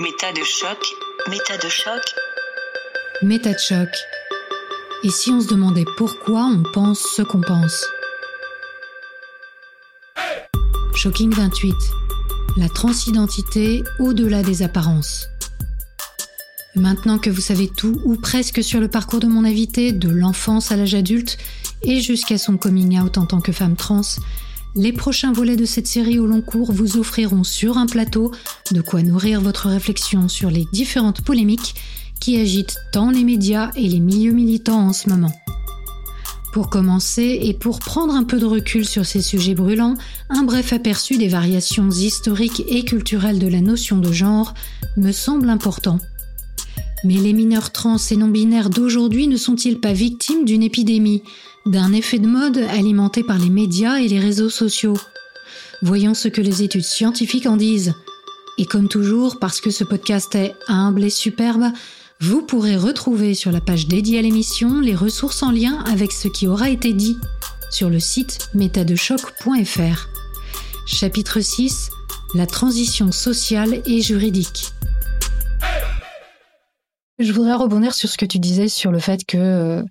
Méta de choc. Méta de choc. Méta de choc. Et si on se demandait pourquoi on pense ce qu'on pense? Shocking 28. La transidentité au-delà des apparences. Maintenant que vous savez tout ou presque sur le parcours de mon invité, de l'enfance à l'âge adulte et jusqu'à son coming out en tant que femme trans, les prochains volets de cette série au long cours vous offriront sur un plateau de quoi nourrir votre réflexion sur les différentes polémiques qui agitent tant les médias et les milieux militants en ce moment. Pour commencer, et pour prendre un peu de recul sur ces sujets brûlants, un bref aperçu des variations historiques et culturelles de la notion de genre me semble important. Mais les mineurs trans et non-binaires d'aujourd'hui ne sont-ils pas victimes d'une épidémie, d'un effet de mode alimenté par les médias et les réseaux sociaux Voyons ce que les études scientifiques en disent. Et comme toujours, parce que ce podcast est humble et superbe, vous pourrez retrouver sur la page dédiée à l'émission les ressources en lien avec ce qui aura été dit sur le site métadechoc.fr. Chapitre 6 La transition sociale et juridique. Je voudrais rebondir sur ce que tu disais sur le fait que euh,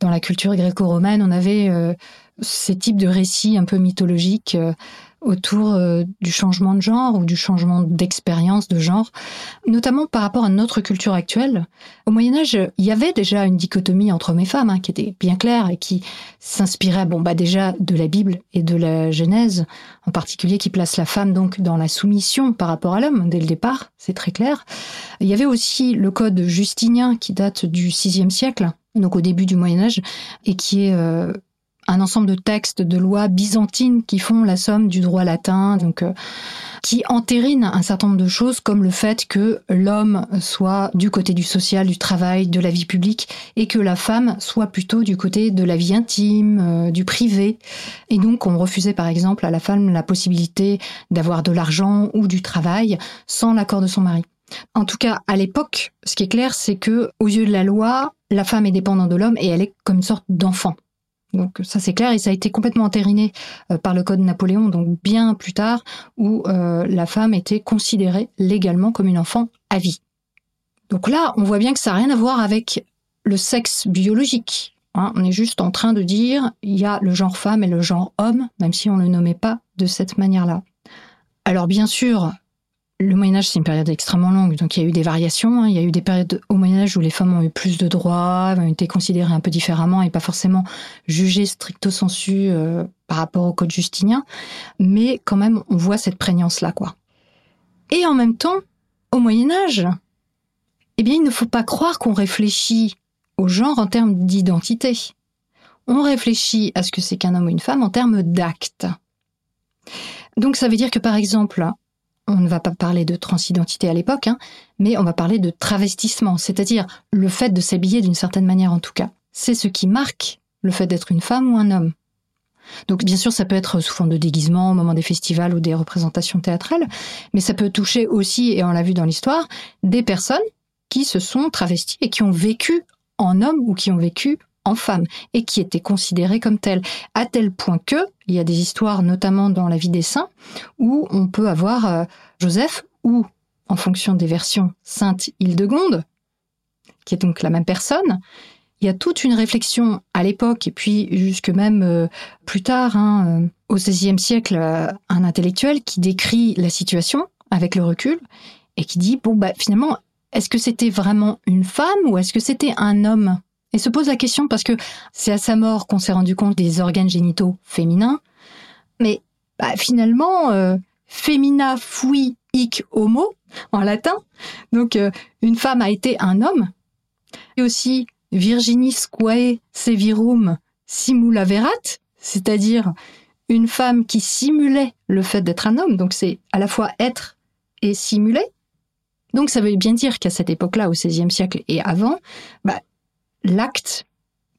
dans la culture gréco-romaine, on avait euh, ces types de récits un peu mythologiques euh, autour du changement de genre ou du changement d'expérience de genre, notamment par rapport à notre culture actuelle. Au Moyen Âge, il y avait déjà une dichotomie entre hommes et femmes hein, qui était bien claire et qui s'inspirait bon bah déjà de la Bible et de la Genèse, en particulier qui place la femme donc dans la soumission par rapport à l'homme dès le départ, c'est très clair. Il y avait aussi le code justinien qui date du VIe siècle, donc au début du Moyen Âge, et qui est euh, un ensemble de textes, de lois byzantines qui font la somme du droit latin, donc euh, qui entérinent un certain nombre de choses comme le fait que l'homme soit du côté du social, du travail, de la vie publique, et que la femme soit plutôt du côté de la vie intime, euh, du privé. Et donc on refusait par exemple à la femme la possibilité d'avoir de l'argent ou du travail sans l'accord de son mari. En tout cas, à l'époque, ce qui est clair, c'est que, aux yeux de la loi, la femme est dépendante de l'homme et elle est comme une sorte d'enfant. Donc ça c'est clair et ça a été complètement entériné euh, par le code Napoléon, donc bien plus tard, où euh, la femme était considérée légalement comme une enfant à vie. Donc là, on voit bien que ça n'a rien à voir avec le sexe biologique. Hein. On est juste en train de dire il y a le genre femme et le genre homme, même si on ne le nommait pas de cette manière-là. Alors bien sûr, le Moyen Âge, c'est une période extrêmement longue, donc il y a eu des variations. Hein. Il y a eu des périodes au Moyen Âge où les femmes ont eu plus de droits, ont été considérées un peu différemment et pas forcément jugées stricto sensu euh, par rapport au Code justinien. Mais quand même, on voit cette prégnance-là, quoi. Et en même temps, au Moyen Âge, eh bien, il ne faut pas croire qu'on réfléchit au genre en termes d'identité. On réfléchit à ce que c'est qu'un homme ou une femme en termes d'actes. Donc ça veut dire que par exemple, on ne va pas parler de transidentité à l'époque, hein, mais on va parler de travestissement, c'est-à-dire le fait de s'habiller d'une certaine manière en tout cas. C'est ce qui marque le fait d'être une femme ou un homme. Donc bien sûr, ça peut être sous forme de déguisement au moment des festivals ou des représentations théâtrales, mais ça peut toucher aussi, et on l'a vu dans l'histoire, des personnes qui se sont travesties et qui ont vécu en homme ou qui ont vécu en femme et qui était considérée comme telle, à tel point que il y a des histoires, notamment dans la vie des saints, où on peut avoir euh, Joseph ou, en fonction des versions, Sainte Hildegonde, qui est donc la même personne. Il y a toute une réflexion à l'époque et puis jusque même euh, plus tard, hein, euh, au XVIe siècle, un intellectuel qui décrit la situation avec le recul et qui dit bon bah finalement est-ce que c'était vraiment une femme ou est-ce que c'était un homme? Et se pose la question parce que c'est à sa mort qu'on s'est rendu compte des organes génitaux féminins. Mais bah, finalement, euh, femina fui hic homo en latin. Donc euh, une femme a été un homme. Et aussi Virginis quae sevirum simula verat, c'est-à-dire une femme qui simulait le fait d'être un homme. Donc c'est à la fois être et simuler. Donc ça veut bien dire qu'à cette époque-là, au XVIe siècle et avant, bah, l'acte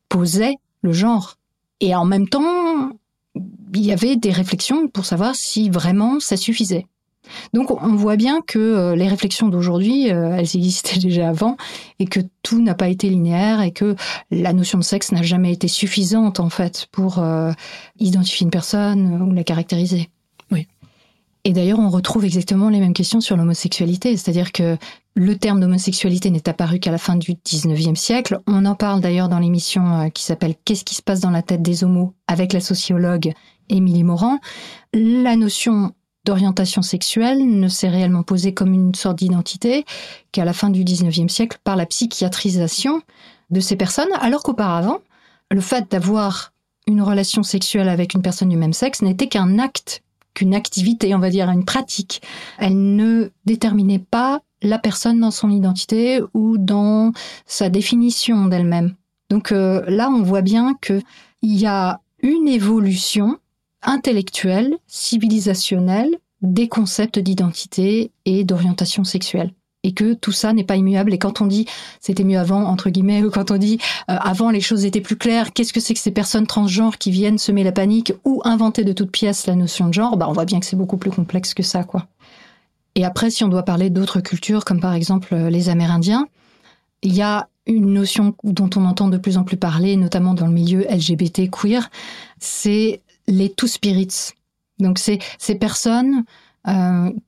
posait le genre. Et en même temps, il y avait des réflexions pour savoir si vraiment ça suffisait. Donc on voit bien que euh, les réflexions d'aujourd'hui, euh, elles existaient déjà avant et que tout n'a pas été linéaire et que la notion de sexe n'a jamais été suffisante en fait pour euh, identifier une personne ou la caractériser. Et d'ailleurs, on retrouve exactement les mêmes questions sur l'homosexualité, c'est-à-dire que le terme d'homosexualité n'est apparu qu'à la fin du 19e siècle. On en parle d'ailleurs dans l'émission euh, qui s'appelle Qu'est-ce qui se passe dans la tête des homos? avec la sociologue Émilie Morand. La notion d'orientation sexuelle ne s'est réellement posée comme une sorte d'identité qu'à la fin du 19e siècle par la psychiatrisation de ces personnes, alors qu'auparavant, le fait d'avoir une relation sexuelle avec une personne du même sexe n'était qu'un acte, qu'une activité, on va dire, une pratique. Elle ne déterminait pas la personne dans son identité ou dans sa définition d'elle-même. Donc euh, là, on voit bien qu'il y a une évolution intellectuelle, civilisationnelle des concepts d'identité et d'orientation sexuelle et que tout ça n'est pas immuable. Et quand on dit c'était mieux avant, entre guillemets, ou quand on dit euh, avant les choses étaient plus claires, qu'est-ce que c'est que ces personnes transgenres qui viennent semer la panique ou inventer de toutes pièces la notion de genre, bah on voit bien que c'est beaucoup plus complexe que ça, quoi. Et après, si on doit parler d'autres cultures, comme par exemple euh, les Amérindiens, il y a une notion dont on entend de plus en plus parler, notamment dans le milieu LGBT queer, c'est les two spirits. Donc c'est ces personnes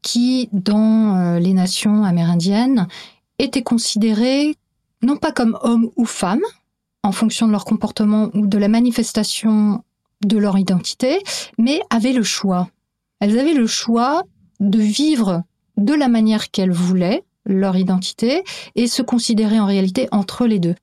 qui, dans euh, les nations amérindiennes, étaient considérées non pas comme hommes ou femmes, en fonction de leur comportement ou de la manifestation de leur identité, mais avaient le choix. Elles avaient le choix de vivre de la manière qu'elles voulaient leur identité et se considérer en réalité entre les deux.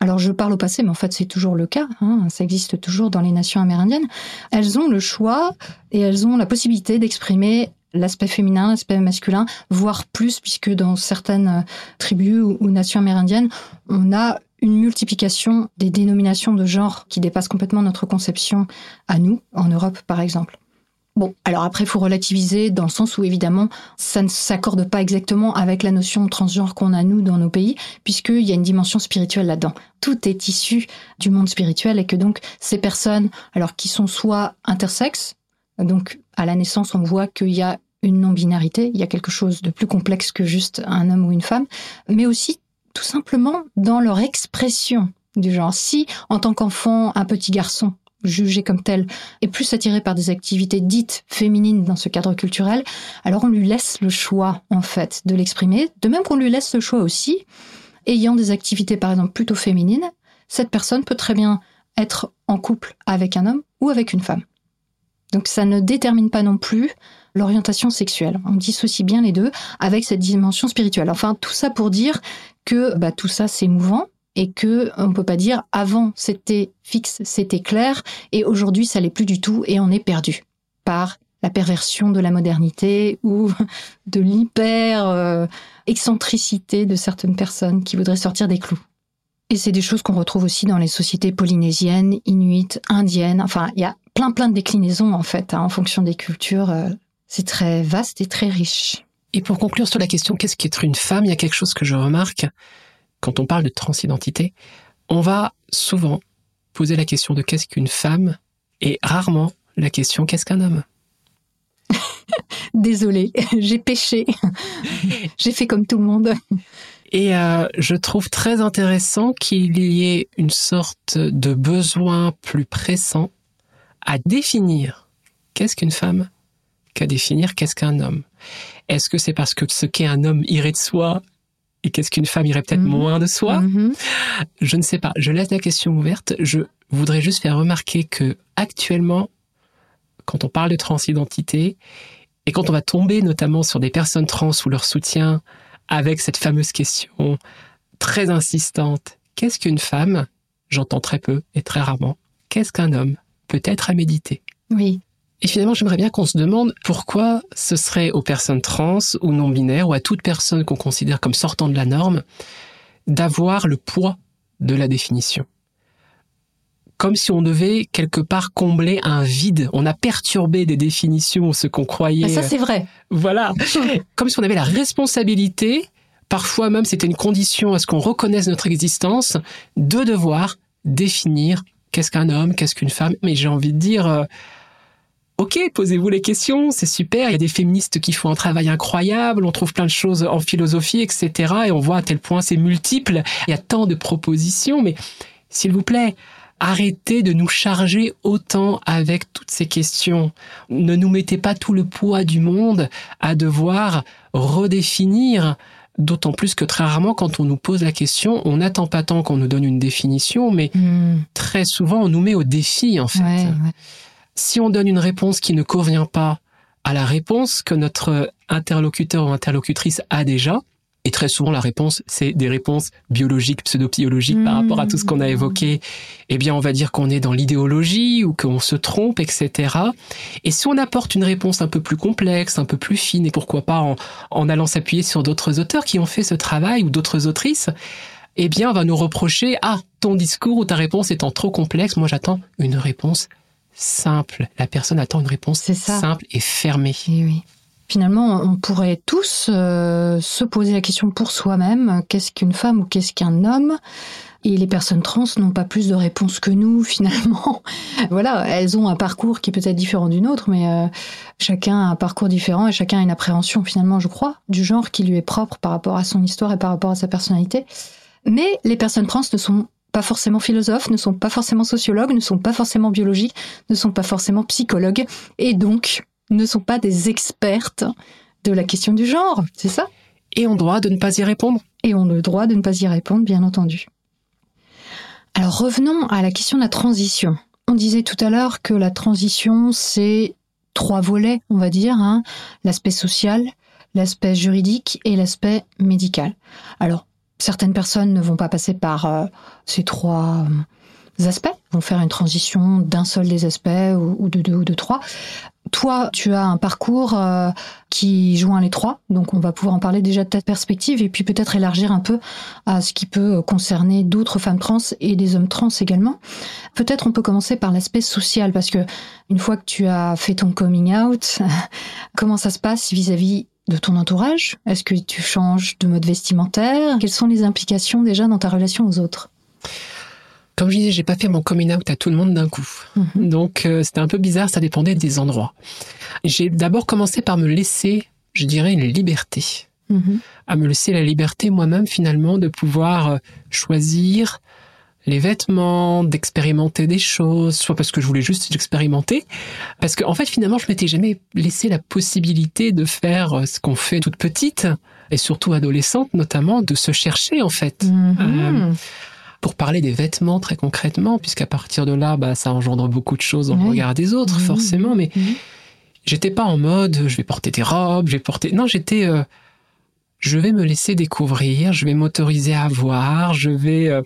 Alors je parle au passé, mais en fait c'est toujours le cas, hein, ça existe toujours dans les nations amérindiennes. Elles ont le choix et elles ont la possibilité d'exprimer l'aspect féminin, l'aspect masculin, voire plus, puisque dans certaines euh, tribus ou, nations amérindiennes, on a une multiplication des dénominations de genre qui dépassent complètement notre conception à nous, en Europe par exemple. Bon, alors après, il faut relativiser dans le sens où évidemment, ça ne s'accorde pas exactement avec la notion transgenre qu'on a nous dans nos pays, puisqu'il y a une dimension spirituelle là-dedans. Tout est issu du monde spirituel et que donc ces personnes, alors qui sont soit intersexes, donc, à la naissance, on voit qu'il y a une non-binarité, il y a quelque chose de plus complexe que juste un homme ou une femme, mais aussi tout simplement dans leur expression du genre. Si, en tant qu'enfant, un petit garçon jugé comme tel est plus attiré par des activités dites féminines dans ce cadre culturel, alors on lui laisse le choix, en fait, de l'exprimer, de même qu'on lui laisse le choix aussi, ayant des activités, par exemple, plutôt féminines, cette personne peut très bien être en couple avec un homme ou avec une femme. Donc ça ne détermine pas non plus l'orientation sexuelle. On dissocie bien les deux avec cette dimension spirituelle. Enfin, tout ça pour dire que bah, tout ça c'est mouvant et que on peut pas dire avant c'était fixe, c'était clair et aujourd'hui ça l'est plus du tout et on est perdu par la perversion de la modernité ou de l'hyper euh, excentricité de certaines personnes qui voudraient sortir des clous. Et c'est des choses qu'on retrouve aussi dans les sociétés polynésiennes, inuites, indiennes. Enfin, il y a plein plein de déclinaisons en fait hein, en fonction des cultures. Euh, c'est très vaste et très riche. Et pour conclure sur la question qu'est-ce qu'être une femme, il y a quelque chose que je remarque quand on parle de transidentité. On va souvent poser la question de qu'est-ce qu'une femme et rarement la question qu'est-ce qu'un homme. Désolée, j'ai péché. j'ai fait comme tout le monde. Et euh, je trouve très intéressant qu'il y ait une sorte de besoin plus pressant à définir qu'est-ce qu'une femme qu'à définir qu'est-ce qu'un homme. Est-ce que c'est parce que ce qu'est un homme irait de soi et qu'est-ce qu'une femme irait peut-être mhm. moins de soi? Mhm. Je ne sais pas. Je laisse la question ouverte. Je voudrais juste faire remarquer que actuellement, quand on parle de transidentité et quand on va tomber notamment sur des personnes trans ou leur soutien avec cette fameuse question très insistante, qu'est-ce qu'une femme? J'entends très peu et très rarement. Qu'est-ce qu'un homme? Peut-être à méditer. Oui. Et finalement, j'aimerais bien qu'on se demande pourquoi ce serait aux personnes trans ou non binaires ou à toute personne qu'on considère comme sortant de la norme d'avoir le poids de la définition. Comme si on devait quelque part combler un vide. On a perturbé des définitions, ce qu'on croyait. Ah, ça, c'est vrai. Voilà. Comme si on avait la responsabilité, parfois même c'était une condition à ce qu'on reconnaisse notre existence, de devoir définir qu'est-ce qu'un homme, qu'est-ce qu'une femme, mais j'ai envie de dire, euh, ok, posez-vous les questions, c'est super, il y a des féministes qui font un travail incroyable, on trouve plein de choses en philosophie, etc. Et on voit à tel point c'est multiple, il y a tant de propositions, mais s'il vous plaît, arrêtez de nous charger autant avec toutes ces questions. Ne nous mettez pas tout le poids du monde à devoir redéfinir D'autant plus que très rarement, quand on nous pose la question, on n'attend pas tant qu'on nous donne une définition, mais Hmm. très souvent, on nous met au défi, en fait. Ouais, ouais. Si on donne une réponse qui ne convient pas à la réponse que notre interlocuteur ou interlocutrice a déjà, et très souvent la réponse, c'est des réponses biologiques, pseudo-biologiques par Mmh. rapport à tout ce qu'on a évoqué, eh bien on va dire qu'on est dans l'idéologie ou qu'on se trompe, etc. Et si on apporte une réponse un peu plus complexe, un peu plus fine, et pourquoi pas en, en allant s'appuyer sur d'autres auteurs qui ont fait ce travail ou d'autres autrices, eh bien on va nous reprocher, ah, ton discours ou ta réponse étant trop complexe, moi j'attends une réponse simple. La personne attend une réponse simple et fermée. Et oui. Finalement, on pourrait tous euh, se poser la question pour soi-même, qu'est-ce qu'une femme ou qu'est-ce qu'un homme? Et les personnes trans n'ont pas plus de réponses que nous, finalement. voilà, elles ont un parcours qui peut-être différent d'une autre, mais euh, chacun a un parcours différent et chacun a une appréhension, finalement, je crois, du genre qui lui est propre par rapport à son histoire et par rapport à sa personnalité. Mais les personnes trans ne sont pas forcément philosophes, ne sont pas forcément sociologues, ne sont pas forcément biologiques, ne sont pas forcément psychologues, et donc ne sont pas des expertes de la question du genre, c'est ça? Et on droit de ne pas y répondre. Et ont le droit de ne pas y répondre, bien entendu. Alors revenons à la question de la transition. On disait tout à l'heure que la transition, c'est trois volets, on va dire, hein. l'aspect social, l'aspect juridique et l'aspect médical. Alors, certaines personnes ne vont pas passer par euh, ces trois euh, aspects, vont faire une transition d'un seul des aspects ou, ou de deux ou de trois. Toi, tu as un parcours euh, qui joint les trois, donc on va pouvoir en parler déjà de ta perspective et puis peut-être élargir un peu à ce qui peut concerner d'autres femmes trans et des hommes trans également. Peut-être on peut commencer par l'aspect social parce que une fois que tu as fait ton coming out, comment ça se passe vis-à-vis de ton entourage? Est-ce que tu changes de mode vestimentaire? Quelles sont les implications déjà dans ta relation aux autres? Comme je disais, j'ai pas fait mon coming out à tout le monde d'un coup. Mhm. Donc euh, c'était un peu bizarre, ça dépendait des endroits. J'ai d'abord commencé par me laisser, je dirais, une liberté. Mhm. À me laisser la liberté moi-même finalement de pouvoir euh, choisir les vêtements, d'expérimenter des choses, soit parce que je voulais juste expérimenter, parce que en fait finalement je m'étais jamais laissé la possibilité de faire euh, ce qu'on fait toute petite et surtout adolescente notamment, de se chercher en fait. Mhm. Pour parler des vêtements très concrètement, puisqu'à partir de là, bah, ça engendre beaucoup de choses dans le Oui. regard des autres, forcément. Mais j'étais pas en mode, je vais porter des robes, je vais porter. Non, j'étais, euh, je vais me laisser découvrir, je vais m'autoriser à voir, je vais. Euh...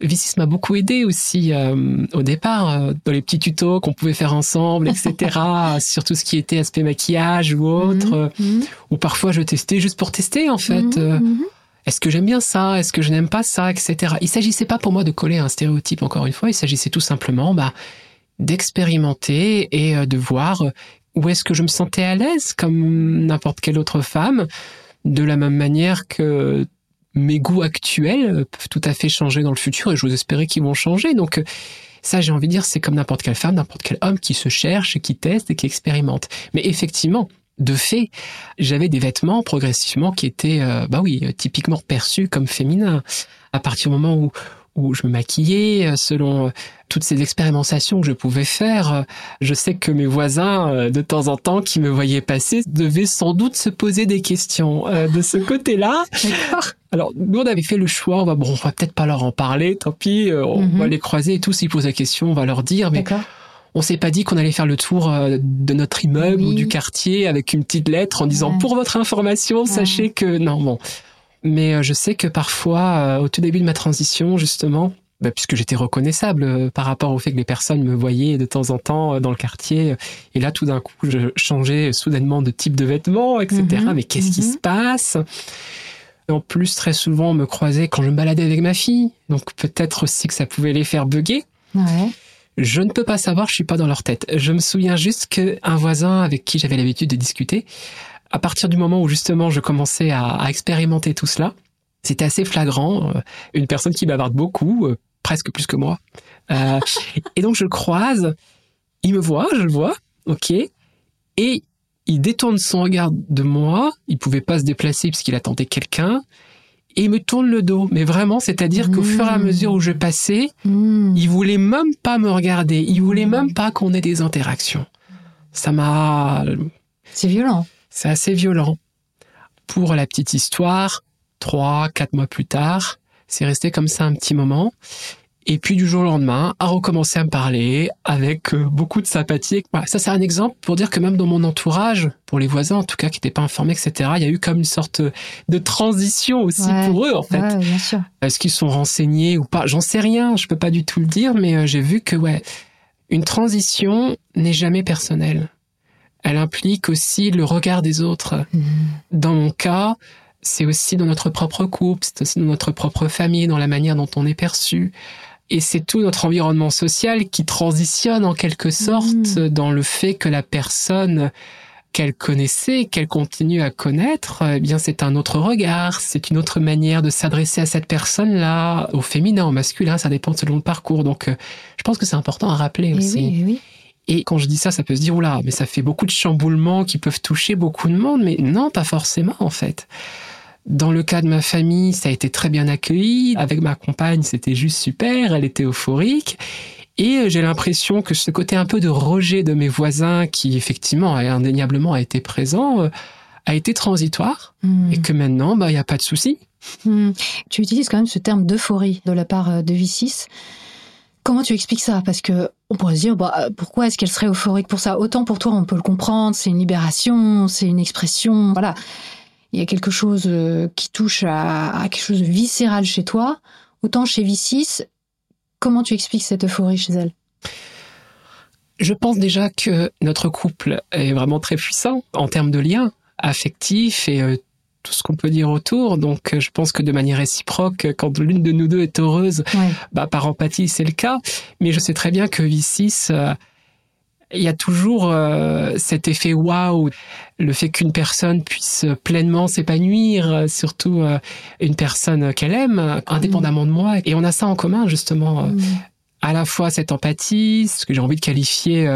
Vicis m'a beaucoup aidé aussi euh, au départ euh, dans les petits tutos qu'on pouvait faire ensemble, etc. sur tout ce qui était aspect maquillage ou autre. euh, Mhm. Ou parfois je testais juste pour tester en fait. Mhm. euh, Mhm. Est-ce que j'aime bien ça? Est-ce que je n'aime pas ça? Etc. Il s'agissait pas pour moi de coller un stéréotype, encore une fois. Il s'agissait tout simplement bah, d'expérimenter et euh, de voir où est-ce que je me sentais à l'aise, comme n'importe quelle autre femme, de la même manière que mes goûts actuels peuvent tout à fait changer dans le futur et j'ose espérer qu'ils vont changer. Donc euh, ça, j'ai envie de dire, c'est comme n'importe quelle femme, n'importe quel homme qui se cherche, qui teste et qui expérimente. Mais effectivement, de fait, j'avais des vêtements progressivement qui étaient, euh, bah oui, euh, typiquement perçus comme féminins. À partir du moment où, où je me maquillais, euh, selon euh, toutes ces expérimentations que je pouvais faire, je sais que mes voisins, de temps en temps, qui me voyaient passer, devaient sans doute se poser des questions euh, de ce côté-là. Alors, nous, on avait fait le choix, on va, bon, on va peut-être pas leur en parler, tant pis, on Mhm. va les croiser et tout, s'ils posent la question, on va leur dire, mais D'accord. On s'est pas dit qu'on allait faire le tour euh, de notre immeuble Oui. ou du quartier avec une petite lettre en disant Ouais. pour votre information, Ouais. sachez que non bon. Mais euh, je sais que parfois, euh, au tout début de ma transition, justement, bah, puisque j'étais reconnaissable par rapport au fait que les personnes me voyaient de temps en temps dans le quartier, et là tout d'un coup, je changeais soudainement de type de vêtements, etc. Mhm. Mais qu'est-ce qui Mhm. se passe? En plus, très souvent, on me croisait quand je me baladais avec ma fille, donc peut-être aussi que ça pouvait les faire bugger. Ouais. Je ne peux pas savoir, je suis pas dans leur tête. Je me souviens juste qu'un voisin avec qui j'avais l'habitude de discuter, à partir du moment où justement je commençais à, expérimenter tout cela, c'était assez flagrant. euh, Une personne qui bavarde beaucoup, euh, presque plus que moi. Euh, et donc je le croise, il me voit, je le vois, ok, et il détourne son regard de moi. Il pouvait pas se déplacer puisqu'il attendait quelqu'un. Et il me tourne le dos. Mais vraiment, c'est-à-dire qu'au fur et à Mmh. mesure où je passais, Mmh. il voulait même pas me regarder. Il voulait même pas qu'on ait des interactions. Ça m'a, C'est violent. c'est assez violent. Pour la petite histoire, trois, quatre mois plus tard, c'est resté comme ça un petit moment. Et puis du jour au lendemain, a recommencé à me parler avec euh, beaucoup de sympathie. Voilà, ça c'est un exemple pour dire que même dans mon entourage, pour les voisins en tout cas qui n'étaient pas informés, etc., il y a eu comme une sorte de transition aussi Ouais. pour eux en fait. Ouais, bien sûr. Est-ce qu'ils sont renseignés ou pas? J'en sais rien, je peux pas du tout le dire, mais euh, j'ai vu que ouais, une transition n'est jamais personnelle. Elle implique aussi le regard des autres. Mmh. Dans mon cas, c'est aussi dans notre propre couple, c'est aussi dans notre propre famille, dans la manière dont on est perçu. Et c'est tout notre environnement social qui transitionne en quelque sorte Mmh. dans le fait que la personne qu'elle connaissait, qu'elle continue à connaître, eh bien c'est un autre regard, c'est une autre manière de s'adresser à cette personne-là, au féminin, au masculin, ça dépend selon le parcours. Donc euh, je pense que c'est important à rappeler Et aussi. oui, et oui. Et quand je dis ça, ça peut se dire, oula, mais ça fait beaucoup de chamboulements qui peuvent toucher beaucoup de monde, mais non, pas forcément en fait. Dans le cas de ma famille, ça a été très bien accueilli. Avec ma compagne, c'était juste super, elle était euphorique. Et euh, j'ai l'impression que ce côté un peu de rejet de mes voisins, qui effectivement, a indéniablement a été présent, euh, a été transitoire. Mmh. Et que maintenant, bah, il n'y a pas de souci. Hmm. Tu utilises quand même ce terme d'euphorie de la part euh, de V6. Comment tu expliques ça? Parce que on pourrait se dire, bah, pourquoi est-ce qu'elle serait euphorique pour ça? Autant pour toi, on peut le comprendre, c'est une libération, c'est une expression, voilà. Il y a quelque chose euh, qui touche à, à quelque chose de viscéral chez toi. Autant chez V6, comment tu expliques cette euphorie chez elle? Je pense déjà que notre couple est vraiment très puissant en termes de liens affectifs et euh, tout ce qu'on peut dire autour. Donc, euh, je pense que de manière réciproque, quand l'une de nous deux est heureuse, Ouais. bah, par empathie, c'est le cas. Mais je sais très bien que V6, euh, il y a toujours euh, cet effet waouh, le fait qu'une personne puisse pleinement s'épanouir, surtout euh, une personne qu'elle aime, indépendamment de moi. Et on a ça en commun, justement. euh, à la fois cette empathie, ce que j'ai envie de qualifier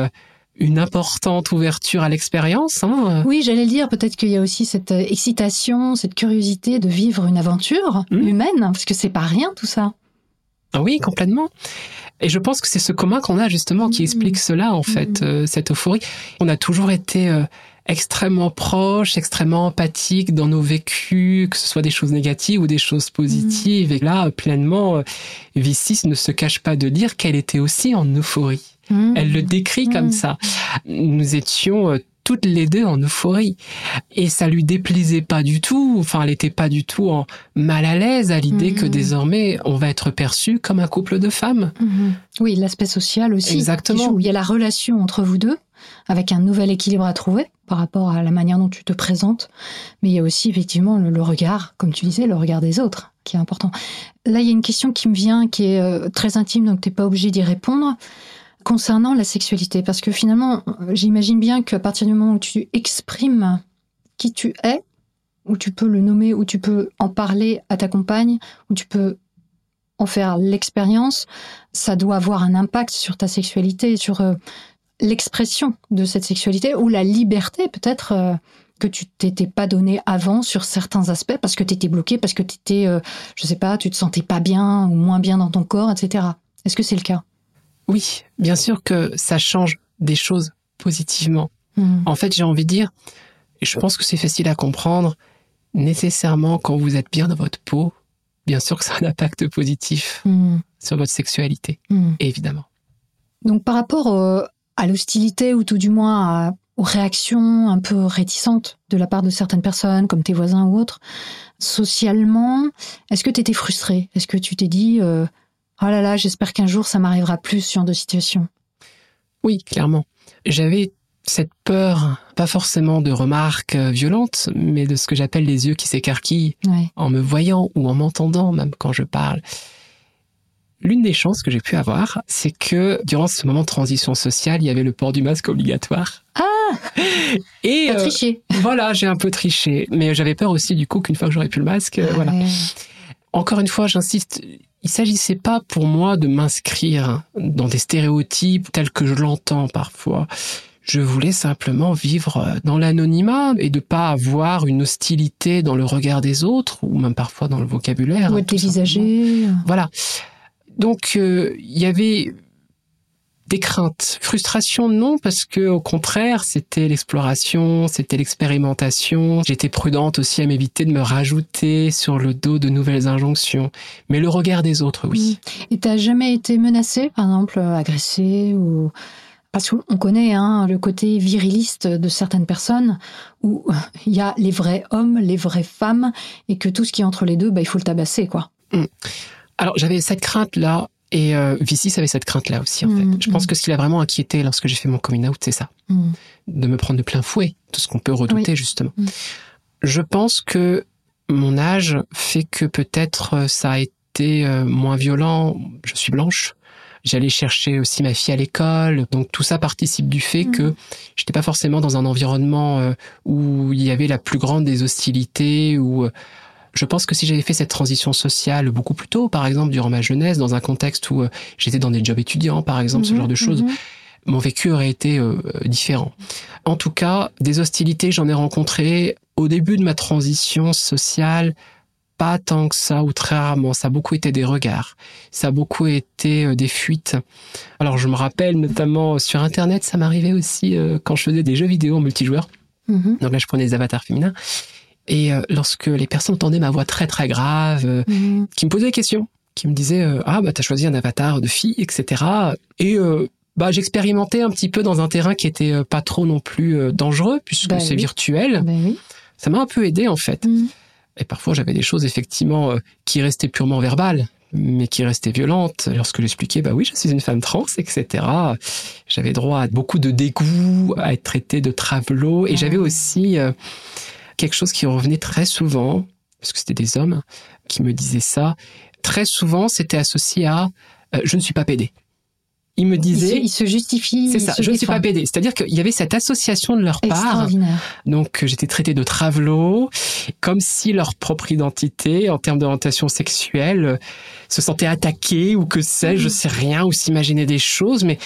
une importante ouverture à l'expérience. Hein. Oui, j'allais le dire, peut-être qu'il y a aussi cette excitation, cette curiosité de vivre une aventure Hmm. humaine, parce que c'est pas rien tout ça. Ah Oui, complètement. Et je pense que c'est ce commun qu'on a justement qui Mhm. explique cela, en fait, Mhm. euh, cette euphorie. On a toujours été euh, extrêmement proches, extrêmement empathiques dans nos vécus, que ce soit des choses négatives ou des choses positives. Et là, pleinement, euh, V6 ne se cache pas de dire qu'elle était aussi en euphorie. Elle le décrit comme ça. Nous étions euh, toutes les deux en euphorie. Et ça lui déplaisait pas du tout. Enfin, elle était pas du tout en mal à l'aise à l'idée Mhm. que désormais, on va être perçu comme un couple de femmes. Mhm. Oui, l'aspect social aussi. Exactement. Il y a la relation entre vous deux, avec un nouvel équilibre à trouver par rapport à la manière dont tu te présentes. Mais il y a aussi effectivement le, le regard, comme tu disais, le regard des autres, qui est important. Là, il y a une question qui me vient, qui est euh, très intime, donc tu n'es pas obligé d'y répondre, concernant la sexualité. Parce que finalement, j'imagine bien qu'à partir du moment où tu exprimes qui tu es, où tu peux le nommer, où tu peux en parler à ta compagne, où tu peux en faire l'expérience, ça doit avoir un impact sur ta sexualité, sur euh, l'expression de cette sexualité ou la liberté peut-être euh, que tu t'étais pas donné avant sur certains aspects parce que tu étais bloqué, parce que tu étais, euh, je sais pas, tu te sentais pas bien ou moins bien dans ton corps, etc. Est-ce que c'est le cas? Oui, bien sûr que ça change des choses positivement. Hmm. En fait, j'ai envie de dire, et je pense que c'est facile à comprendre, nécessairement quand vous êtes bien dans votre peau, bien sûr que ça a un impact positif Hmm. sur votre sexualité, Hmm. évidemment. Donc par rapport euh, à l'hostilité ou tout du moins à- aux réactions un peu réticentes de la part de certaines personnes, comme tes voisins ou autres, socialement, est-ce que tu étais frustré Est-ce que tu t'es dit, euh, oh là là, j'espère qu'un jour ça m'arrivera plus ce genre de situation Oui, clairement. J'avais cette peur, pas forcément de remarques euh, violentes, mais de ce que j'appelle les yeux qui s'écarquillent Ouais. en me voyant ou en m'entendant même quand je parle. L'une des chances que j'ai pu avoir, c'est que durant ce moment de transition sociale, il y avait le port du masque obligatoire. Ah Et euh, triché voilà, j'ai un peu triché, mais j'avais peur aussi du coup qu'une fois que j'aurais plus le masque, euh, Ah voilà. ouais. Encore une fois, j'insiste, il s'agissait pas pour moi de m'inscrire dans des stéréotypes tels que je l'entends parfois. Je voulais simplement vivre dans l'anonymat et de pas avoir une hostilité dans le regard des autres ou même parfois dans le vocabulaire. Ou être dévisagé. Voilà. Donc euh, il y avait des craintes, frustration non parce que au contraire c'était l'exploration, c'était l'expérimentation. J'étais prudente aussi à m'éviter de me rajouter sur le dos de nouvelles injonctions. Mais le regard des autres, oui. Et t'as jamais été menacée, par exemple agressée ou parce qu'on connaît hein, le côté viriliste de certaines personnes où il y a les vrais hommes, les vraies femmes et que tout ce qui est entre les deux, bah, il faut le tabasser quoi. Mm. Alors j'avais cette crainte là et euh, Vici avait cette crainte-là aussi, en fait. Mm, Je pense mm. que ce qui l'a vraiment inquiété lorsque j'ai fait mon coming out, c'est ça. Mm. De me prendre de plein fouet, tout ce qu'on peut redouter, justement. Je pense que mon âge fait que peut-être euh, ça a été euh, moins violent. Je suis blanche. J'allais chercher aussi ma fille à l'école. Donc tout ça participe du fait que j'étais pas forcément dans un environnement euh, où il y avait la plus grande des hostilités, où je pense que si j'avais fait cette transition sociale beaucoup plus tôt, par exemple, durant ma jeunesse, dans un contexte où euh, j'étais dans des jobs étudiants, par exemple, ce Mhm, genre de choses, mhm. mon vécu aurait été euh, différent. En tout cas, des hostilités, j'en ai rencontré au début de ma transition sociale, pas tant que ça ou très rarement. Ça a beaucoup été des regards, ça a beaucoup été euh, des fuites. Alors je me rappelle notamment sur Internet, ça m'arrivait aussi euh, quand je faisais des jeux vidéo en multijoueur. Mhm. Donc là, je prenais des avatars féminins. Et euh, lorsque les personnes entendaient ma voix très très grave, euh, Mhm. qui me posaient des questions, qui me disaient euh, ah bah t'as choisi un avatar de fille, etc. Et bah j'expérimentais un petit peu dans un terrain qui était pas trop non plus dangereux puisque Bah c'est oui. virtuel. Oui. Ça m'a un peu aidé en fait. Mhm. Et parfois j'avais des choses effectivement qui restaient purement verbales mais qui restaient violentes lorsque j'expliquais bah oui je suis une femme trans etc j'avais droit à beaucoup de dégoût à être traité de travelot et Ah. j'avais aussi euh, quelque chose qui revenait très souvent parce que c'était des hommes qui me disaient ça très souvent c'était associé à euh, je ne suis pas pédé ils me Il se, disaient il se justifie. c'est ça se je ne suis pas pédé c'est à dire qu'il y avait cette association de leur part Extraordinaire. donc euh, j'étais traité de travelot, comme si leur propre identité, en termes d'orientation sexuelle, se sentait attaquée ou que sais-je, je sais rien, ou s'imaginer des choses. Mais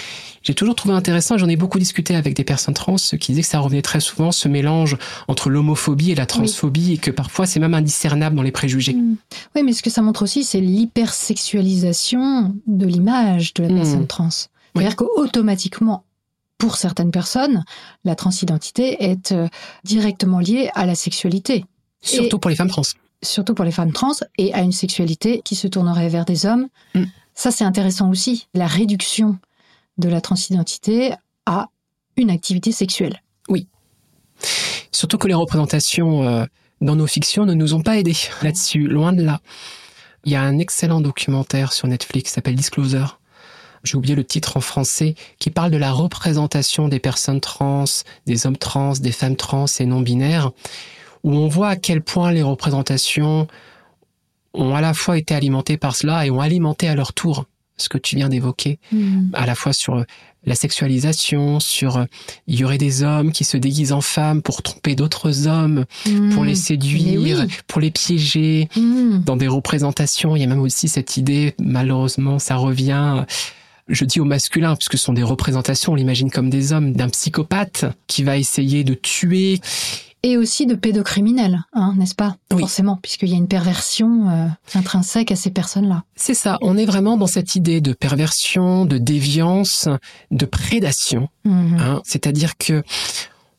j'ai toujours trouvé intéressant, j'en ai beaucoup discuté avec des personnes trans qui disaient que ça revenait très souvent, ce mélange entre l'homophobie et la transphobie, et que parfois c'est même indiscernable dans les préjugés. Mm. Oui, mais ce que ça montre aussi, c'est l'hypersexualisation de l'image de la Mm. personne trans. C'est-à-dire qu'automatiquement, pour certaines personnes, la transidentité est euh, directement liée à la sexualité, Surtout pour les femmes trans. Surtout pour les femmes trans, et à une sexualité qui se tournerait vers des hommes. Mm. Ça, c'est intéressant aussi, la réduction de la transidentité à une activité sexuelle. Surtout que les représentations euh, dans nos fictions ne nous ont pas aidés là-dessus, loin de là. Il y a un excellent documentaire sur Netflix qui s'appelle Disclosure. J'ai oublié le titre en français, qui parle de la représentation des personnes trans, des hommes trans, des femmes trans et non binaires, où on voit à quel point les représentations ont à la fois été alimentées par cela et ont alimenté à leur tour ce que tu viens d'évoquer Mm. à la fois sur la sexualisation, sur euh, il y aurait des hommes qui se déguisent en femmes pour tromper d'autres hommes, pour Mm. les séduire, oui. pour les piéger. Mm. Dans des représentations, il y a même aussi cette idée, malheureusement, ça revient. Je dis au masculin, puisque ce sont des représentations, on l'imagine comme des hommes, d'un psychopathe qui va essayer de tuer. Et aussi de pédocriminels, hein, n'est-ce pas? Oui. Forcément, puisqu'il y a une perversion euh, intrinsèque à ces personnes-là. C'est ça, on est vraiment dans cette idée de perversion, de déviance, de prédation. Mhm. Hein, C'est-à-dire que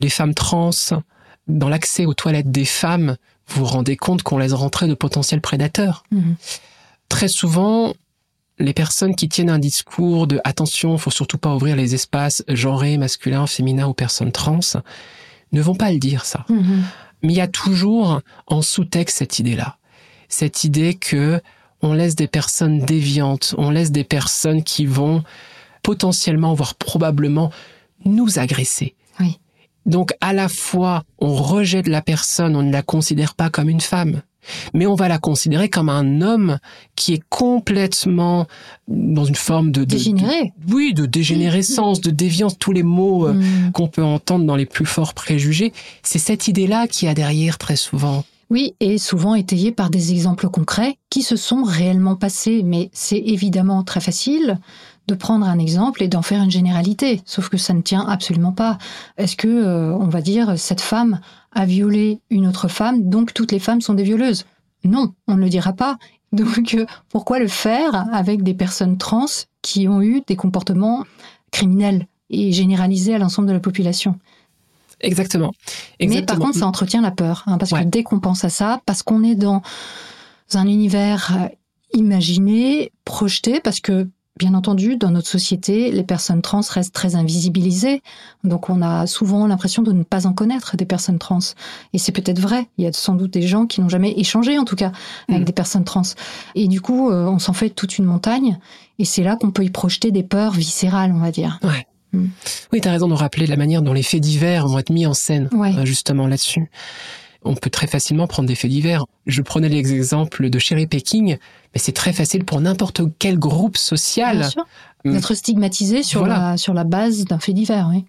les femmes trans, dans l'accès aux toilettes des femmes, vous vous rendez compte qu'on laisse rentrer de potentiels prédateurs. Mhm. Très souvent, les personnes qui tiennent un discours de attention, faut surtout pas ouvrir les espaces genrés, masculins, féminins aux personnes trans, ne vont pas le dire ça. Mhm. Mais il y a toujours en sous-texte cette idée-là. Cette idée que on laisse des personnes déviantes, on laisse des personnes qui vont potentiellement, voire probablement, nous agresser. Oui. Donc, à la fois, on rejette la personne, on ne la considère pas comme une femme, mais on va la considérer comme un homme qui est complètement dans une forme de... de- Dégénéré. de- oui, de dégénérescence, de déviance, tous les mots euh, Mhm. qu'on peut entendre dans les plus forts préjugés. C'est cette idée-là qui a derrière très souvent. Oui, et souvent étayé par des exemples concrets qui se sont réellement passés. Mais c'est évidemment très facile de prendre un exemple et d'en faire une généralité. Sauf que ça ne tient absolument pas. Est-ce que, euh, on va dire, cette femme a violé une autre femme, donc toutes les femmes sont des violeuses Non, on ne le dira pas. Donc, euh, pourquoi le faire avec des personnes trans qui ont eu des comportements criminels et généralisés à l'ensemble de la population? Exactement. Mais par contre, ça entretient la peur, hein, parce que dès qu'on pense à ça, parce qu'on est dans un univers euh, imaginé, projeté, parce que Bien entendu, dans notre société, les personnes trans restent très invisibilisées. Donc on a souvent l'impression de ne pas en connaître des personnes trans. Et c'est peut-être vrai. Il y a sans doute des gens qui n'ont jamais échangé, en tout cas, avec mm. des personnes trans. Et du coup, euh, on s'en fait toute une montagne. Et c'est là qu'on peut y projeter des peurs viscérales, on va dire. Ouais. Mm. Oui, tu as raison de rappeler la manière dont les faits divers vont être mis en scène, euh, justement là-dessus on peut très facilement prendre des faits divers. Je prenais l'exemple de Sherry Peking, mais c'est très facile pour n'importe quel groupe social. Hum. D'être stigmatisé sur, la, sur la base d'un fait divers, oui.